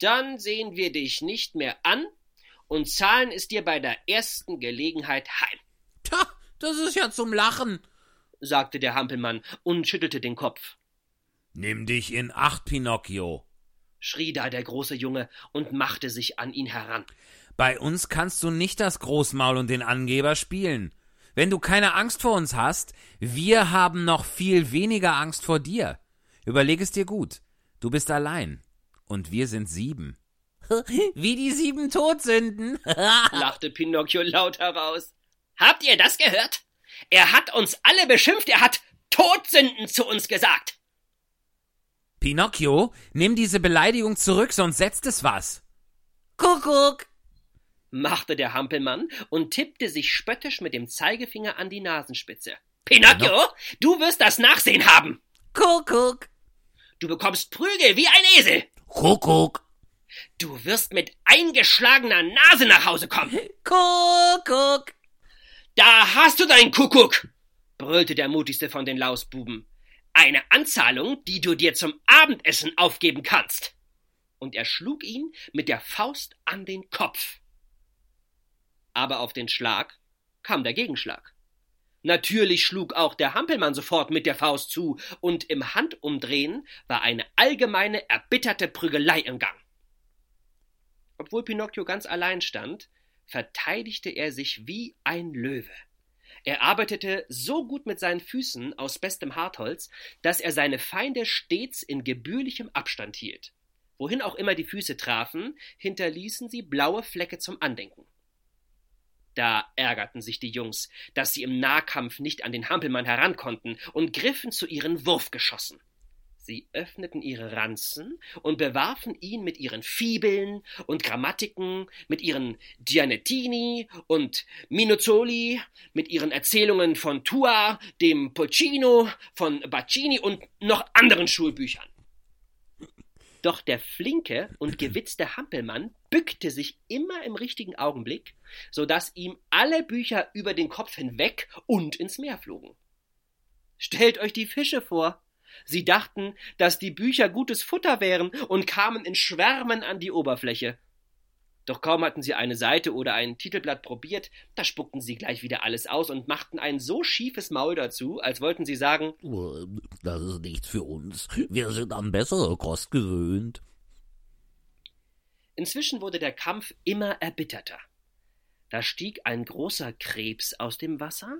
Dann sehen wir dich nicht mehr an und zahlen es dir bei der ersten Gelegenheit heim. Tja, das ist ja zum Lachen sagte der Hampelmann und schüttelte den Kopf. Nimm dich in Acht, Pinocchio, schrie da der große Junge und machte sich an ihn heran. Bei uns kannst du nicht das Großmaul und den Angeber spielen. Wenn du keine Angst vor uns hast, wir haben noch viel weniger Angst vor dir. Überleg es dir gut. Du bist allein. Und wir sind sieben. Wie die sieben Todsünden, lachte Pinocchio laut heraus. Habt ihr das gehört? Er hat uns alle beschimpft, er hat Todsünden zu uns gesagt. Pinocchio, nimm diese Beleidigung zurück, sonst setzt es was. Kuckuck, machte der Hampelmann und tippte sich spöttisch mit dem Zeigefinger an die Nasenspitze. Pinocchio, Pinoc du wirst das Nachsehen haben. Kuckuck. Du bekommst Prügel wie ein Esel. Kuckuck. Du wirst mit eingeschlagener Nase nach Hause kommen. Kuckuck. Da hast du deinen Kuckuck, brüllte der mutigste von den Lausbuben. Eine Anzahlung, die du dir zum Abendessen aufgeben kannst. Und er schlug ihn mit der Faust an den Kopf. Aber auf den Schlag kam der Gegenschlag. Natürlich schlug auch der Hampelmann sofort mit der Faust zu, und im Handumdrehen war eine allgemeine, erbitterte Prügelei im Gang. Obwohl Pinocchio ganz allein stand, verteidigte er sich wie ein Löwe. Er arbeitete so gut mit seinen Füßen aus bestem Hartholz, dass er seine Feinde stets in gebührlichem Abstand hielt. Wohin auch immer die Füße trafen, hinterließen sie blaue Flecke zum Andenken. Da ärgerten sich die Jungs, dass sie im Nahkampf nicht an den Hampelmann herankonnten und griffen zu ihren Wurfgeschossen. Sie öffneten ihre Ranzen und bewarfen ihn mit ihren Fibeln und Grammatiken, mit ihren Gianettini und Minuzzoli, mit ihren Erzählungen von Tua, dem Pulcino, von Baccini und noch anderen Schulbüchern. Doch der flinke und gewitzte Hampelmann bückte sich immer im richtigen Augenblick, so dass ihm alle Bücher über den Kopf hinweg und ins Meer flogen. Stellt euch die Fische vor, Sie dachten, dass die Bücher gutes Futter wären und kamen in Schwärmen an die Oberfläche. Doch kaum hatten sie eine Seite oder ein Titelblatt probiert, da spuckten sie gleich wieder alles aus und machten ein so schiefes Maul dazu, als wollten sie sagen, das ist nichts für uns, wir sind an bessere Kost gewöhnt. Inzwischen wurde der Kampf immer erbitterter. Da stieg ein großer Krebs aus dem Wasser,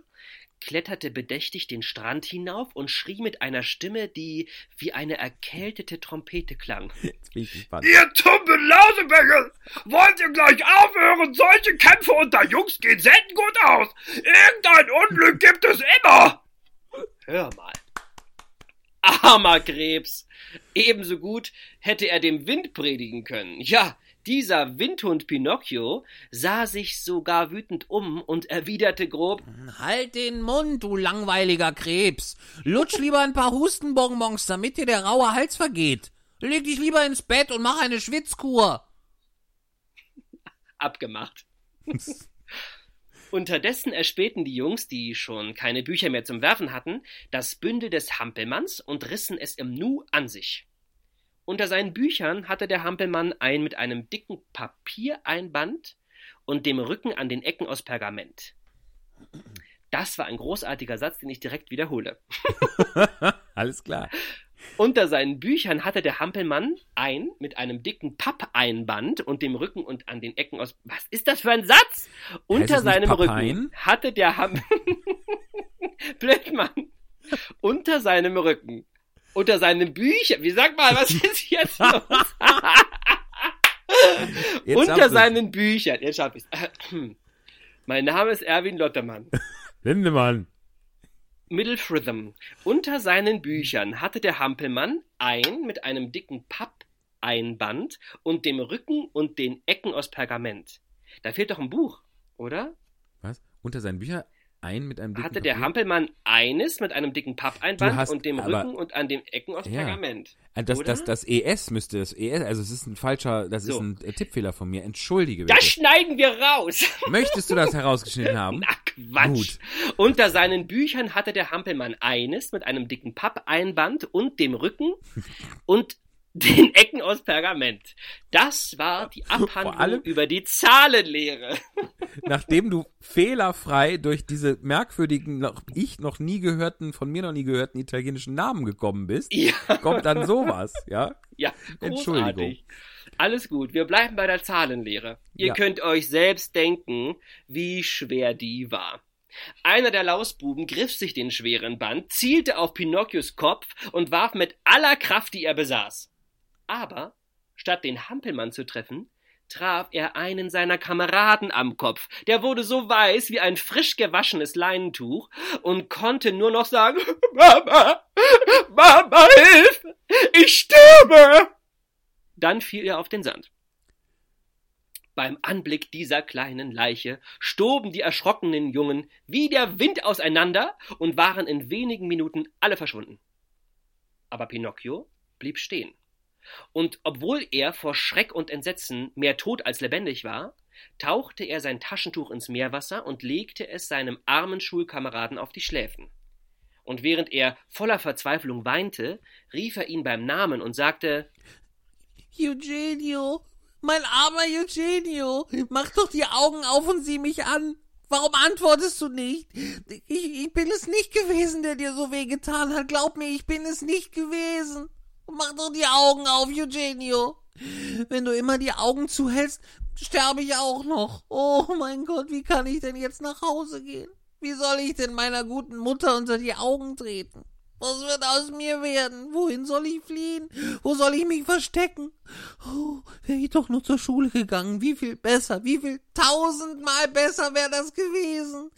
kletterte bedächtig den Strand hinauf und schrie mit einer Stimme, die wie eine erkältete Trompete klang. Ihr tumben Lausebengel! Wollt ihr gleich aufhören? Solche Kämpfe unter Jungs gehen selten gut aus. Irgendein Unglück gibt es immer. Hör mal. Armer Krebs. Ebenso gut hätte er dem Wind predigen können. Ja, dieser Windhund Pinocchio sah sich sogar wütend um und erwiderte grob Halt den Mund, du langweiliger Krebs. Lutsch lieber ein paar Hustenbonbons, damit dir der raue Hals vergeht. Leg dich lieber ins Bett und mach eine Schwitzkur. abgemacht. Unterdessen erspähten die Jungs, die schon keine Bücher mehr zum Werfen hatten, das Bündel des Hampelmanns und rissen es im Nu an sich. Unter seinen Büchern hatte der Hampelmann ein mit einem dicken Papiereinband und dem Rücken an den Ecken aus Pergament. Das war ein großartiger Satz, den ich direkt wiederhole. Alles klar. Unter seinen Büchern hatte der Hampelmann ein mit einem dicken Pappeinband und dem Rücken und an den Ecken aus. Was ist das für ein Satz? Unter seinem Papein? Rücken hatte der Ham Blödmann. Unter seinem Rücken. Unter seinen Büchern. Wie sag mal, was ist jetzt los? Jetzt Unter seinen Büchern. Jetzt schaff ich's. Mein Name ist Erwin Lottermann. Lindemann. Middlefritham. Unter seinen Büchern hatte der Hampelmann ein mit einem dicken Pappeinband und dem Rücken und den Ecken aus Pergament. Da fehlt doch ein Buch, oder? Was? Unter seinen Büchern ein mit einem dicken Hatte der Papier? Hampelmann eines mit einem dicken Pappeinband hast- und dem aber- Rücken und an den Ecken aus Ja. Pergament. Ah, Das, oder? das, das ES müsste das ES, also es ist ein falscher, das ist So. ein äh, Tippfehler von mir. Entschuldige bitte. Das schneiden wir raus. Möchtest du das herausgeschnitten haben? Na Quatsch. Gut. Unter seinen Büchern hatte der Hampelmann eines mit einem dicken Pappeinband und dem Rücken und den Ecken aus Pergament. Das war die Abhandlung allem- über die Zahlenlehre. Nachdem du fehlerfrei durch diese merkwürdigen, noch, ich noch nie gehörten, von mir noch nie gehörten italienischen Namen gekommen bist, Ja, kommt dann sowas, ja? ja, Entschuldigung. großartig. Alles gut, wir bleiben bei der Zahlenlehre. Ihr Ja. könnt euch selbst denken, wie schwer die war. Einer der Lausbuben griff sich den schweren Band, zielte auf Pinocchios Kopf und warf mit aller Kraft, die er besaß. Aber statt den Hampelmann zu treffen, traf er einen seiner Kameraden am Kopf. Der wurde so weiß wie ein frisch gewaschenes Leinentuch und konnte nur noch sagen, Mama, Mama, hilf! Ich sterbe! Dann fiel er auf den Sand. Beim Anblick dieser kleinen Leiche stoben die erschrockenen Jungen wie der Wind auseinander und waren in wenigen Minuten alle verschwunden. Aber Pinocchio blieb stehen. Und obwohl er vor Schreck und Entsetzen mehr tot als lebendig war, tauchte er sein Taschentuch ins Meerwasser und legte es seinem armen Schulkameraden auf die Schläfen. Und während er voller Verzweiflung weinte, rief er ihn beim Namen und sagte Eugenio, mein armer Eugenio, mach doch die Augen auf und sieh mich an. Warum antwortest du nicht? Ich, ich bin es nicht gewesen, der dir so wehgetan hat. Glaub mir, ich bin es nicht gewesen. Mach doch die Augen auf, Eugenio. Wenn du immer die Augen zuhältst, sterbe ich auch noch. Oh mein Gott, wie kann ich denn jetzt nach Hause gehen? Wie soll ich denn meiner guten Mutter unter die Augen treten? Was wird aus mir werden? Wohin soll ich fliehen? Wo soll ich mich verstecken? Oh, wäre ich doch nur zur Schule gegangen. Wie viel besser, wie viel tausendmal besser wäre das gewesen.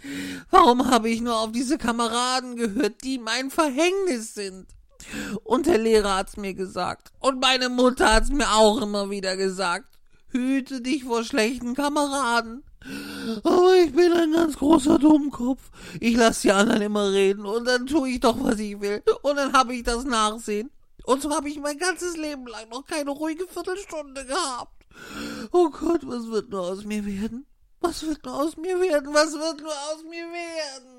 Warum habe ich nur auf diese Kameraden gehört, die mein Verhängnis sind? Und der Lehrer hat's mir gesagt. Und meine Mutter hat's mir auch immer wieder gesagt. Hüte dich vor schlechten Kameraden. Aber ich bin ein ganz großer Dummkopf. Ich lass die anderen immer reden und dann tue ich doch, was ich will. Und dann habe ich das Nachsehen. Und so habe ich mein ganzes Leben lang noch keine ruhige Viertelstunde gehabt. Oh Gott, was wird nur aus mir werden? Was wird nur aus mir werden? Was wird nur aus mir werden?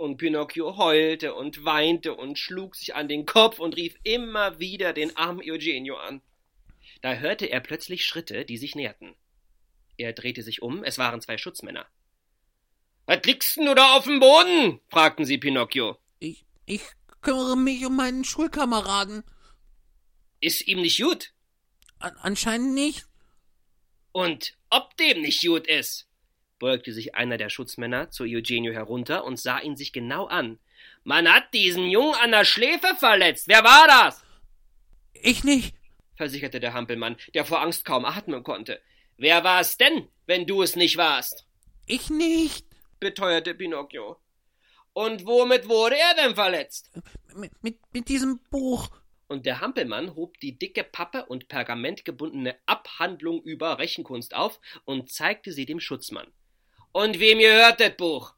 Und Pinocchio heulte und weinte und schlug sich an den Kopf und rief immer wieder den armen Eugenio an. Da hörte er plötzlich Schritte, die sich näherten. Er drehte sich um, es waren zwei Schutzmänner. Was liegst denn du da auf dem Boden? fragten sie Pinocchio. Ich, ich kümmere mich um meinen Schulkameraden. Ist ihm nicht gut? An anscheinend nicht. Und ob dem nicht gut ist? Beugte sich einer der Schutzmänner zu Eugenio herunter und sah ihn sich genau an. Man hat diesen Jungen an der Schläfe verletzt. Wer war das? Ich nicht, versicherte der Hampelmann, der vor Angst kaum atmen konnte. Wer war es denn, wenn du es nicht warst? Ich nicht, beteuerte Pinocchio. Und womit wurde er denn verletzt? Mit, mit, mit diesem Buch. Und der Hampelmann hob die dicke Pappe und pergamentgebundene Abhandlung über Rechenkunst auf und zeigte sie dem Schutzmann. Und wem gehört das Buch?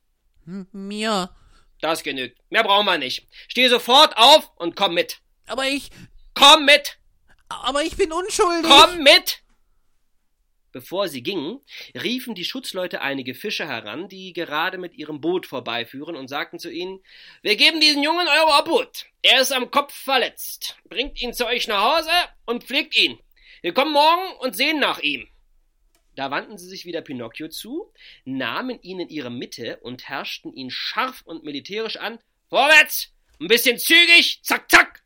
M mir. Das genügt. Mehr brauchen wir nicht. Steh sofort auf und komm mit. Aber ich. Komm mit! Aber ich bin unschuldig. Komm mit! Bevor sie gingen, riefen die Schutzleute einige Fischer heran, die gerade mit ihrem Boot vorbeiführen und sagten zu ihnen, wir geben diesen Jungen eure Obhut. Er ist am Kopf verletzt. Bringt ihn zu euch nach Hause und pflegt ihn. Wir kommen morgen und sehen nach ihm. Da wandten sie sich wieder Pinocchio zu, nahmen ihn in ihre Mitte und herrschten ihn scharf und militärisch an. Vorwärts! Ein bisschen zügig! Zack, zack!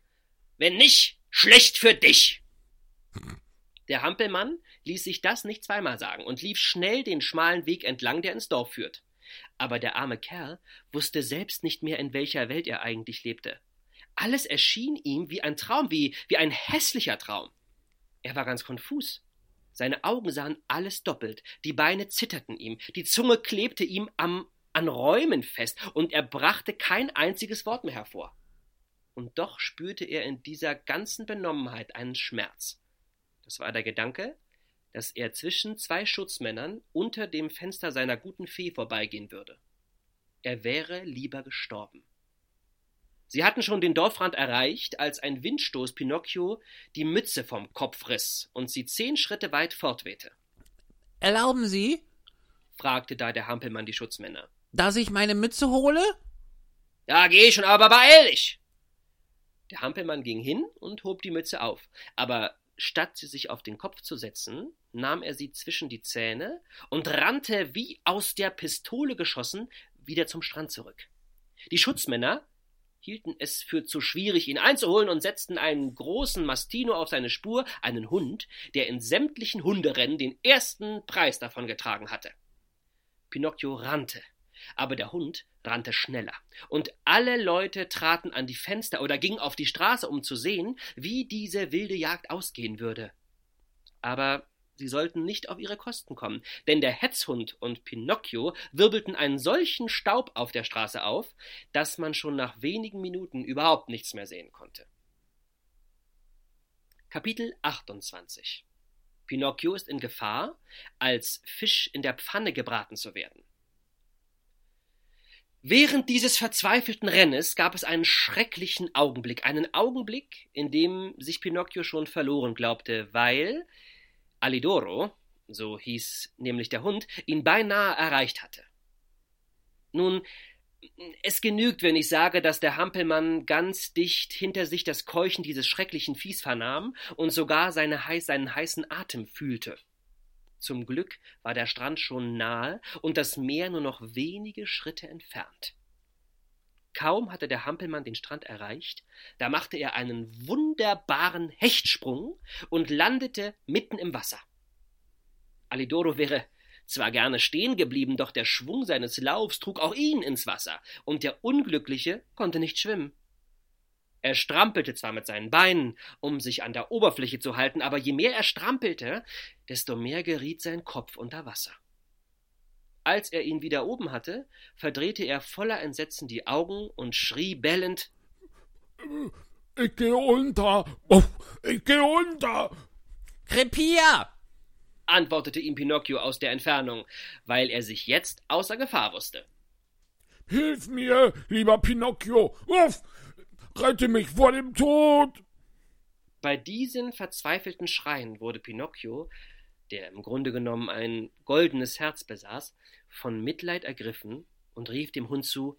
Wenn nicht, schlecht für dich! Der Hampelmann ließ sich das nicht zweimal sagen und lief schnell den schmalen Weg entlang, der ins Dorf führt. Aber der arme Kerl wusste selbst nicht mehr, in welcher Welt er eigentlich lebte. Alles erschien ihm wie ein Traum, wie, wie ein hässlicher Traum. Er war ganz konfus. Seine Augen sahen alles doppelt, die Beine zitterten ihm, die Zunge klebte ihm am, an Räumen fest, und er brachte kein einziges Wort mehr hervor. Und doch spürte er in dieser ganzen Benommenheit einen Schmerz. Das war der Gedanke, dass er zwischen zwei Schutzmännern unter dem Fenster seiner guten Fee vorbeigehen würde. Er wäre lieber gestorben. Sie hatten schon den Dorfrand erreicht, als ein Windstoß Pinocchio die Mütze vom Kopf riss und sie zehn Schritte weit fortwehte. Erlauben Sie? fragte da der Hampelmann die Schutzmänner. Dass ich meine Mütze hole? Ja, geh schon, aber beeil dich! Der Hampelmann ging hin und hob die Mütze auf, aber statt sie sich auf den Kopf zu setzen, nahm er sie zwischen die Zähne und rannte wie aus der Pistole geschossen wieder zum Strand zurück. Die Schutzmänner hielten es für zu schwierig, ihn einzuholen und setzten einen großen Mastino auf seine Spur, einen Hund, der in sämtlichen Hunderennen den ersten Preis davon getragen hatte. Pinocchio rannte, aber der Hund rannte schneller, und alle Leute traten an die Fenster oder gingen auf die Straße, um zu sehen, wie diese wilde Jagd ausgehen würde. Aber sie sollten nicht auf ihre Kosten kommen, denn der Hetzhund und Pinocchio wirbelten einen solchen Staub auf der Straße auf, dass man schon nach wenigen Minuten überhaupt nichts mehr sehen konnte. Kapitel 28 Pinocchio ist in Gefahr, als Fisch in der Pfanne gebraten zu werden. Während dieses verzweifelten Rennes gab es einen schrecklichen Augenblick, einen Augenblick, in dem sich Pinocchio schon verloren glaubte, weil Alidoro, so hieß nämlich der Hund, ihn beinahe erreicht hatte. Nun, es genügt, wenn ich sage, dass der Hampelmann ganz dicht hinter sich das Keuchen dieses schrecklichen Viehs vernahm und sogar seine, seinen heißen Atem fühlte. Zum Glück war der Strand schon nahe und das Meer nur noch wenige Schritte entfernt. Kaum hatte der Hampelmann den Strand erreicht, da machte er einen wunderbaren Hechtsprung und landete mitten im Wasser. Alidoro wäre zwar gerne stehen geblieben, doch der Schwung seines Laufs trug auch ihn ins Wasser, und der Unglückliche konnte nicht schwimmen. Er strampelte zwar mit seinen Beinen, um sich an der Oberfläche zu halten, aber je mehr er strampelte, desto mehr geriet sein Kopf unter Wasser. Als er ihn wieder oben hatte, verdrehte er voller Entsetzen die Augen und schrie bellend Ich gehe unter. Ich gehe unter. Krepier! antwortete ihm Pinocchio aus der Entfernung, weil er sich jetzt außer Gefahr wusste. Hilf mir, lieber Pinocchio. Uff, Rette mich vor dem Tod! Bei diesen verzweifelten Schreien wurde Pinocchio, der im Grunde genommen ein goldenes Herz besaß, von Mitleid ergriffen und rief dem Hund zu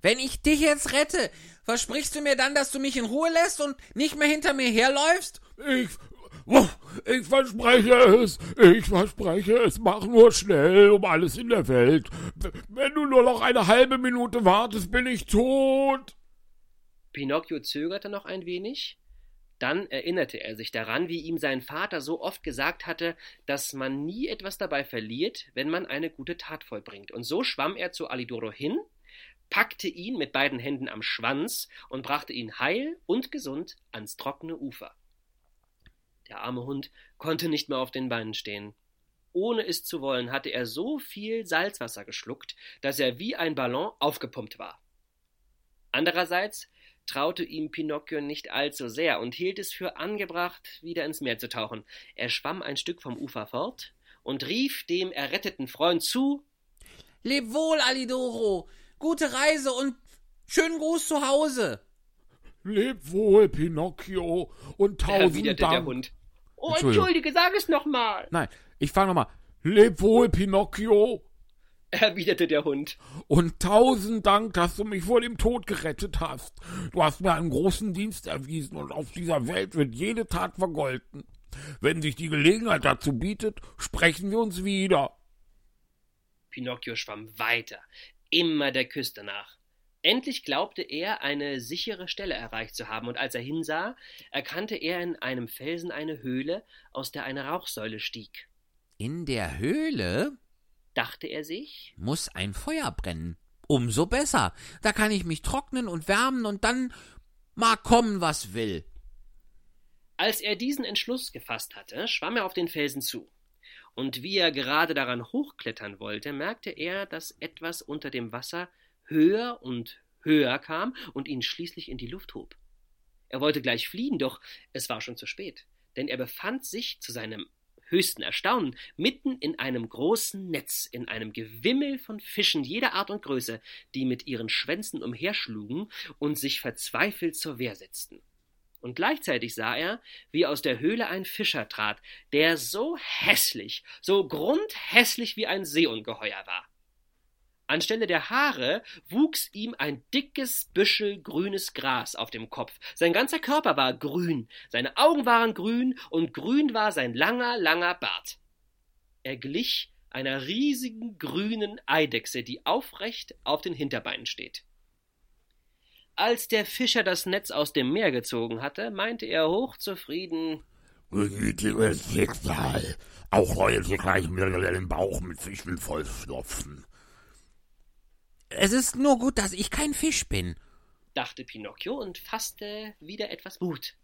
Wenn ich dich jetzt rette, versprichst du mir dann, dass du mich in Ruhe lässt und nicht mehr hinter mir herläufst? Ich. Ich verspreche es, ich verspreche es, mach nur schnell um alles in der Welt. Wenn du nur noch eine halbe Minute wartest, bin ich tot. Pinocchio zögerte noch ein wenig, Dann erinnerte er sich daran, wie ihm sein Vater so oft gesagt hatte, dass man nie etwas dabei verliert, wenn man eine gute Tat vollbringt. Und so schwamm er zu Alidoro hin, packte ihn mit beiden Händen am Schwanz und brachte ihn heil und gesund ans trockene Ufer. Der arme Hund konnte nicht mehr auf den Beinen stehen. Ohne es zu wollen, hatte er so viel Salzwasser geschluckt, dass er wie ein Ballon aufgepumpt war. Andererseits traute ihm Pinocchio nicht allzu sehr und hielt es für angebracht, wieder ins Meer zu tauchen. Er schwamm ein Stück vom Ufer fort und rief dem erretteten Freund zu Leb wohl, Alidoro. Gute Reise und schönen Gruß zu Hause. Leb wohl, Pinocchio, und tausend erwiderte Dank. der Hund. Oh, entschuldige, sag es nochmal, Nein, ich fange nochmal. Leb wohl, Pinocchio, erwiderte der Hund. und tausend Dank, dass du mich vor dem Tod gerettet hast. Du hast mir einen großen Dienst erwiesen und auf dieser Welt wird jede Tat vergolten. Wenn sich die Gelegenheit dazu bietet, sprechen wir uns wieder. Pinocchio schwamm weiter, immer der Küste nach. Endlich glaubte er, eine sichere Stelle erreicht zu haben, und als er hinsah, erkannte er in einem Felsen eine Höhle, aus der eine Rauchsäule stieg. In der Höhle Dachte er sich, muss ein Feuer brennen. Umso besser. Da kann ich mich trocknen und wärmen und dann mag kommen, was will. Als er diesen Entschluss gefasst hatte, schwamm er auf den Felsen zu. Und wie er gerade daran hochklettern wollte, merkte er, dass etwas unter dem Wasser höher und höher kam und ihn schließlich in die Luft hob. Er wollte gleich fliehen, doch es war schon zu spät, denn er befand sich zu seinem höchsten Erstaunen mitten in einem großen Netz, in einem Gewimmel von Fischen jeder Art und Größe, die mit ihren Schwänzen umherschlugen und sich verzweifelt zur Wehr setzten. Und gleichzeitig sah er, wie aus der Höhle ein Fischer trat, der so hässlich, so grundhässlich wie ein Seeungeheuer war. Anstelle der Haare wuchs ihm ein dickes Büschel grünes Gras auf dem Kopf. Sein ganzer Körper war grün, seine Augen waren grün und grün war sein langer, langer Bart. Er glich einer riesigen grünen Eidechse, die aufrecht auf den Hinterbeinen steht. Als der Fischer das Netz aus dem Meer gezogen hatte, meinte er hochzufrieden Gütiges Schicksal. Auch heute gleich mir den Bauch mit Fischen vollstopfen. Es ist nur gut, dass ich kein Fisch bin. dachte Pinocchio und fasste wieder etwas Mut.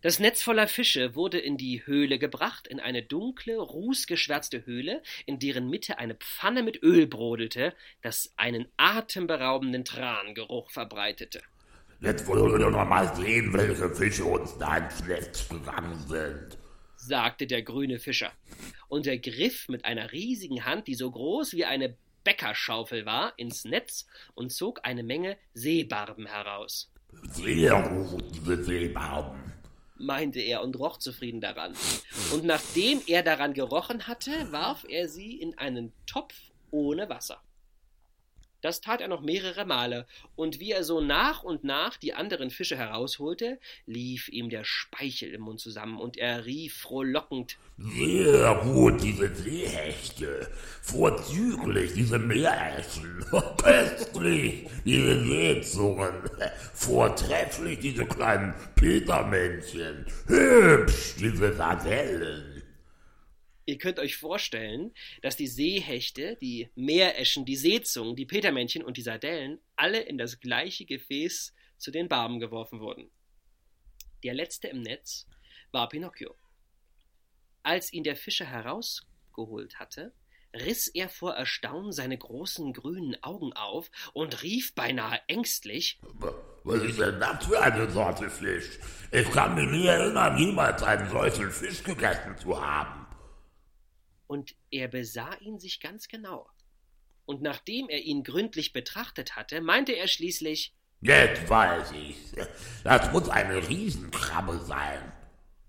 Das Netz voller Fische wurde in die Höhle gebracht, in eine dunkle, rußgeschwärzte Höhle, in deren Mitte eine Pfanne mit Öl brodelte, das einen atemberaubenden Trangeruch verbreitete. Jetzt wollen wir noch mal sehen, welche Fische uns da ins Netz gegangen sind. sagte der grüne Fischer. Und er griff mit einer riesigen Hand, die so groß wie eine Bäckerschaufel war, ins Netz und zog eine Menge Seebarben heraus. Sehr gut, diese Seebarben. meinte er und roch zufrieden daran. Und nachdem er daran gerochen hatte, warf er sie in einen Topf ohne Wasser. Das tat er noch mehrere Male, und wie er so nach und nach die anderen Fische herausholte, lief ihm der Speichel im Mund zusammen, und er rief frohlockend Sehr gut, diese Seehechte. Vorzüglich, diese Meeressen. Köstlich, diese Seezungen. Vortrefflich, diese kleinen Petermännchen. Hübsch, diese Sardellen. Ihr könnt euch vorstellen, dass die Seehechte, die Meereschen, die Seezungen, die Petermännchen und die Sardellen alle in das gleiche Gefäß zu den Barben geworfen wurden. Der letzte im Netz war Pinocchio. Als ihn der Fischer herausgeholt hatte, riss er vor Erstaunen seine großen grünen Augen auf und rief beinahe ängstlich Was ist denn das für eine Sorte Fisch? Ich kann mich nie erinnern, niemals einen solchen Fisch gegessen zu haben. Und er besah ihn sich ganz genau. Und nachdem er ihn gründlich betrachtet hatte, meinte er schließlich Jetzt weiß ich's. Das muss eine Riesenkrabbe sein.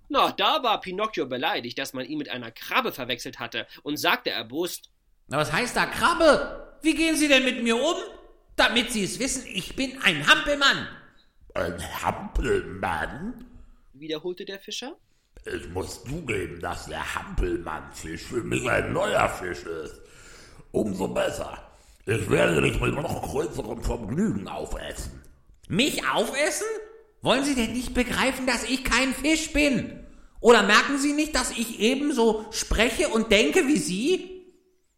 Na, da war Pinocchio beleidigt, dass man ihn mit einer Krabbe verwechselt hatte und sagte erbost, Na, was heißt da Krabbe? Wie gehen Sie denn mit mir um? Damit Sie es wissen, ich bin ein Hampelmann. Ein Hampelmann? wiederholte der Fischer. Ich muss zugeben, dass der Hampelmannfisch für mich ein neuer Fisch ist. Umso besser. Ich werde dich mit noch größerem Vergnügen aufessen. Mich aufessen? Wollen Sie denn nicht begreifen, dass ich kein Fisch bin? Oder merken Sie nicht, dass ich ebenso spreche und denke wie Sie?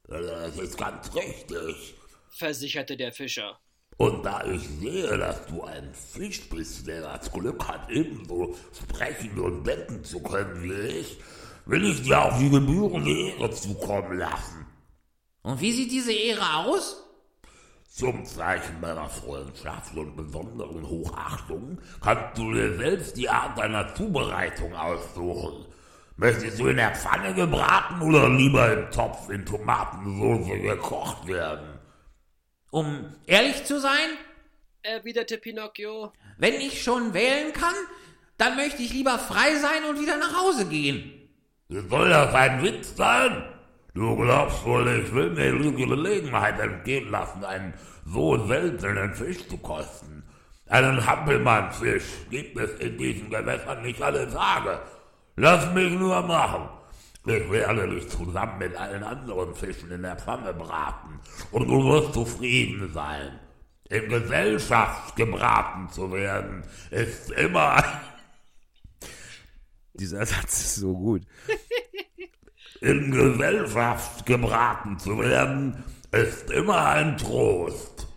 Das ist ganz richtig. versicherte der Fischer. Und da ich sehe, dass du ein Fisch bist, der das Glück hat, ebenso sprechen und denken zu können wie ich, will ich dir auch die gebührende Ehre zukommen lassen. Und wie sieht diese Ehre aus? Zum Zeichen meiner Freundschaft und besonderen Hochachtung kannst du dir selbst die Art deiner Zubereitung aussuchen. Möchtest du in der Pfanne gebraten oder lieber im Topf in Tomatensauce gekocht werden? Um ehrlich zu sein, Erwiderte Pinocchio. wenn ich schon wählen kann, dann möchte ich lieber frei sein und wieder nach Hause gehen. Soll das ein Witz sein? Du glaubst wohl, ich will mir die Gelegenheit entgehen lassen, einen so seltenen Fisch zu kosten. Einen Hampelmannfisch gibt es in diesen Gewässern nicht alle Tage. Lass mich nur machen. Ich werde dich zusammen mit allen anderen Fischen in der Pfanne braten und du wirst zufrieden sein. In Gesellschaft gebraten zu werden, ist immer Dieser Satz ist so gut. In Gesellschaft gebraten zu werden, ist immer ein Trost.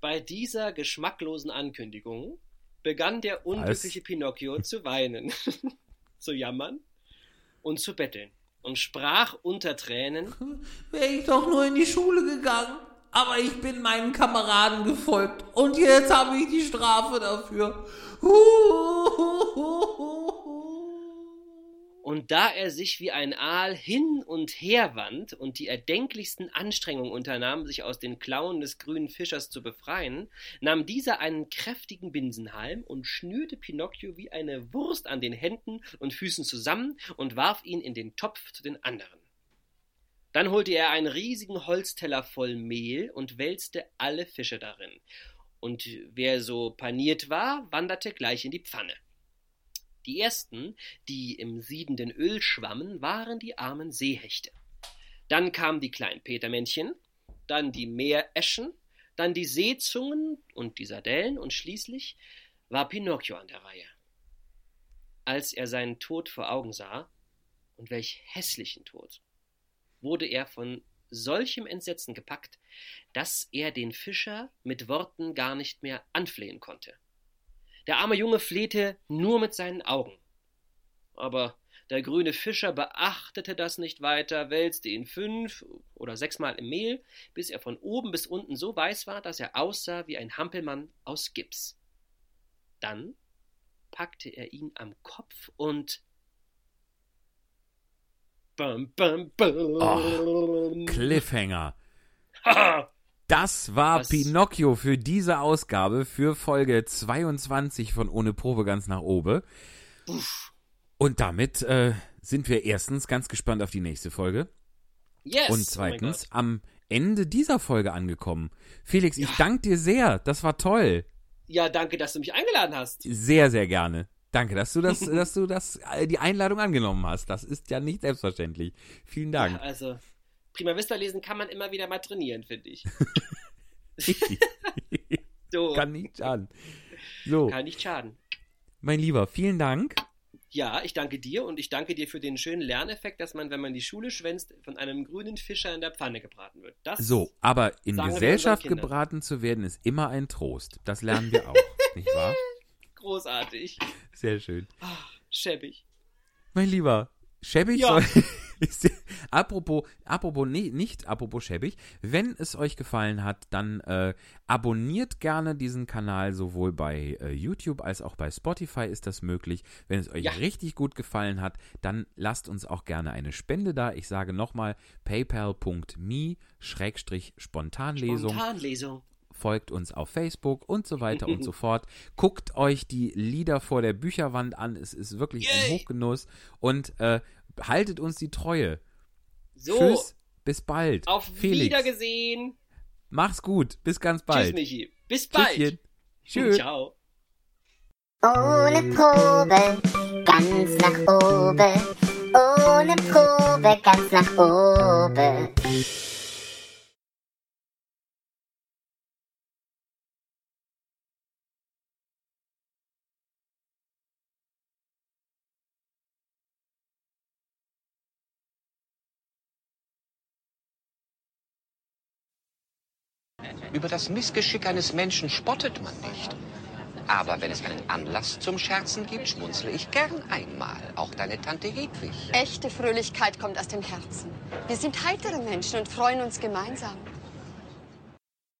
Bei dieser geschmacklosen Ankündigung begann der unglückliche Pinocchio zu weinen, zu jammern und zu betteln und sprach unter Tränen, Wäre ich doch nur in die Schule gegangen. Aber ich bin meinen Kameraden gefolgt und jetzt habe ich die Strafe dafür. Und da er sich wie ein Aal hin und her wand und die erdenklichsten Anstrengungen unternahm, sich aus den Klauen des grünen Fischers zu befreien, nahm dieser einen kräftigen Binsenhalm und schnürte Pinocchio wie eine Wurst an den Händen und Füßen zusammen und warf ihn in den Topf zu den anderen. Dann holte er einen riesigen Holzteller voll Mehl und wälzte alle Fische darin. Und wer so paniert war, wanderte gleich in die Pfanne. Die ersten, die im siedenden Öl schwammen, waren die armen Seehechte. Dann kamen die kleinen Petermännchen, dann die Meereschen, dann die Seezungen und die Sardellen und schließlich war Pinocchio an der Reihe. Als er seinen Tod vor Augen sah, und welch hässlichen Tod, wurde er von solchem Entsetzen gepackt, dass er den Fischer mit Worten gar nicht mehr anflehen konnte. Der arme Junge flehte nur mit seinen Augen. Aber der grüne Fischer beachtete das nicht weiter, wälzte ihn fünf oder sechsmal im Mehl, bis er von oben bis unten so weiß war, dass er aussah wie ein Hampelmann aus Gips. Dann packte er ihn am Kopf und bam, bam, bam. Cliffhanger. Das war Was- Pinocchio für diese Ausgabe, für Folge 22 von Ohne Probe ganz nach oben. Und damit äh, sind wir erstens ganz gespannt auf die nächste Folge. Yes! Und Oh zweitens Gott. am Ende dieser Folge angekommen. Felix, ich Ja. danke dir sehr. Das war toll. Ja, danke, dass du mich eingeladen hast. Sehr, sehr gerne. Danke, dass du das, dass du das, äh, die Einladung angenommen hast. Das ist ja nicht selbstverständlich. Vielen Dank. Ja, also, Prima Vista lesen kann man immer wieder mal trainieren, finde ich. So, Kann nicht schaden. So, kann nicht schaden. mein Lieber, vielen Dank. Ja, ich danke dir und ich danke dir für den schönen Lerneffekt, dass man, wenn man die Schule schwänzt, von einem grünen Fischer in der Pfanne gebraten wird. Das So, aber in Gesellschaft gebraten zu werden, ist immer ein Trost. Das lernen wir auch, nicht wahr? großartig. Sehr schön. Schäbig. Mein Lieber, schäbig Ja. soll. Ist- apropos, apropos, nee, nicht apropos schäbig. Wenn es euch gefallen hat, dann äh, abonniert gerne diesen Kanal sowohl bei äh, YouTube als auch bei Spotify ist das möglich. Wenn es euch Ja. richtig gut gefallen hat, dann lasst uns auch gerne eine Spende da. Ich sage nochmal paypal.me-spontanlesung Spontanlesung. folgt uns auf Facebook und so weiter und so fort. Guckt euch die Lieder vor der Bücherwand an. Es ist wirklich ein Yay. Hochgenuss. Und äh, haltet uns die Treue. So, Tschüss, bis bald. auf Felix, Wiedergesehen. mach's gut. Bis ganz Tschüss, bald. Michi. Bis bald. Tschüsschen. Tschüss. Ciao. Ohne Probe, ganz nach oben. Ohne Probe, ganz nach oben. Über das Missgeschick eines Menschen spottet man nicht. Aber wenn es einen Anlass zum Scherzen gibt, schmunzle ich gern einmal. Auch deine Tante Hedwig. Echte Fröhlichkeit kommt aus dem Herzen. Wir sind heitere Menschen und freuen uns gemeinsam.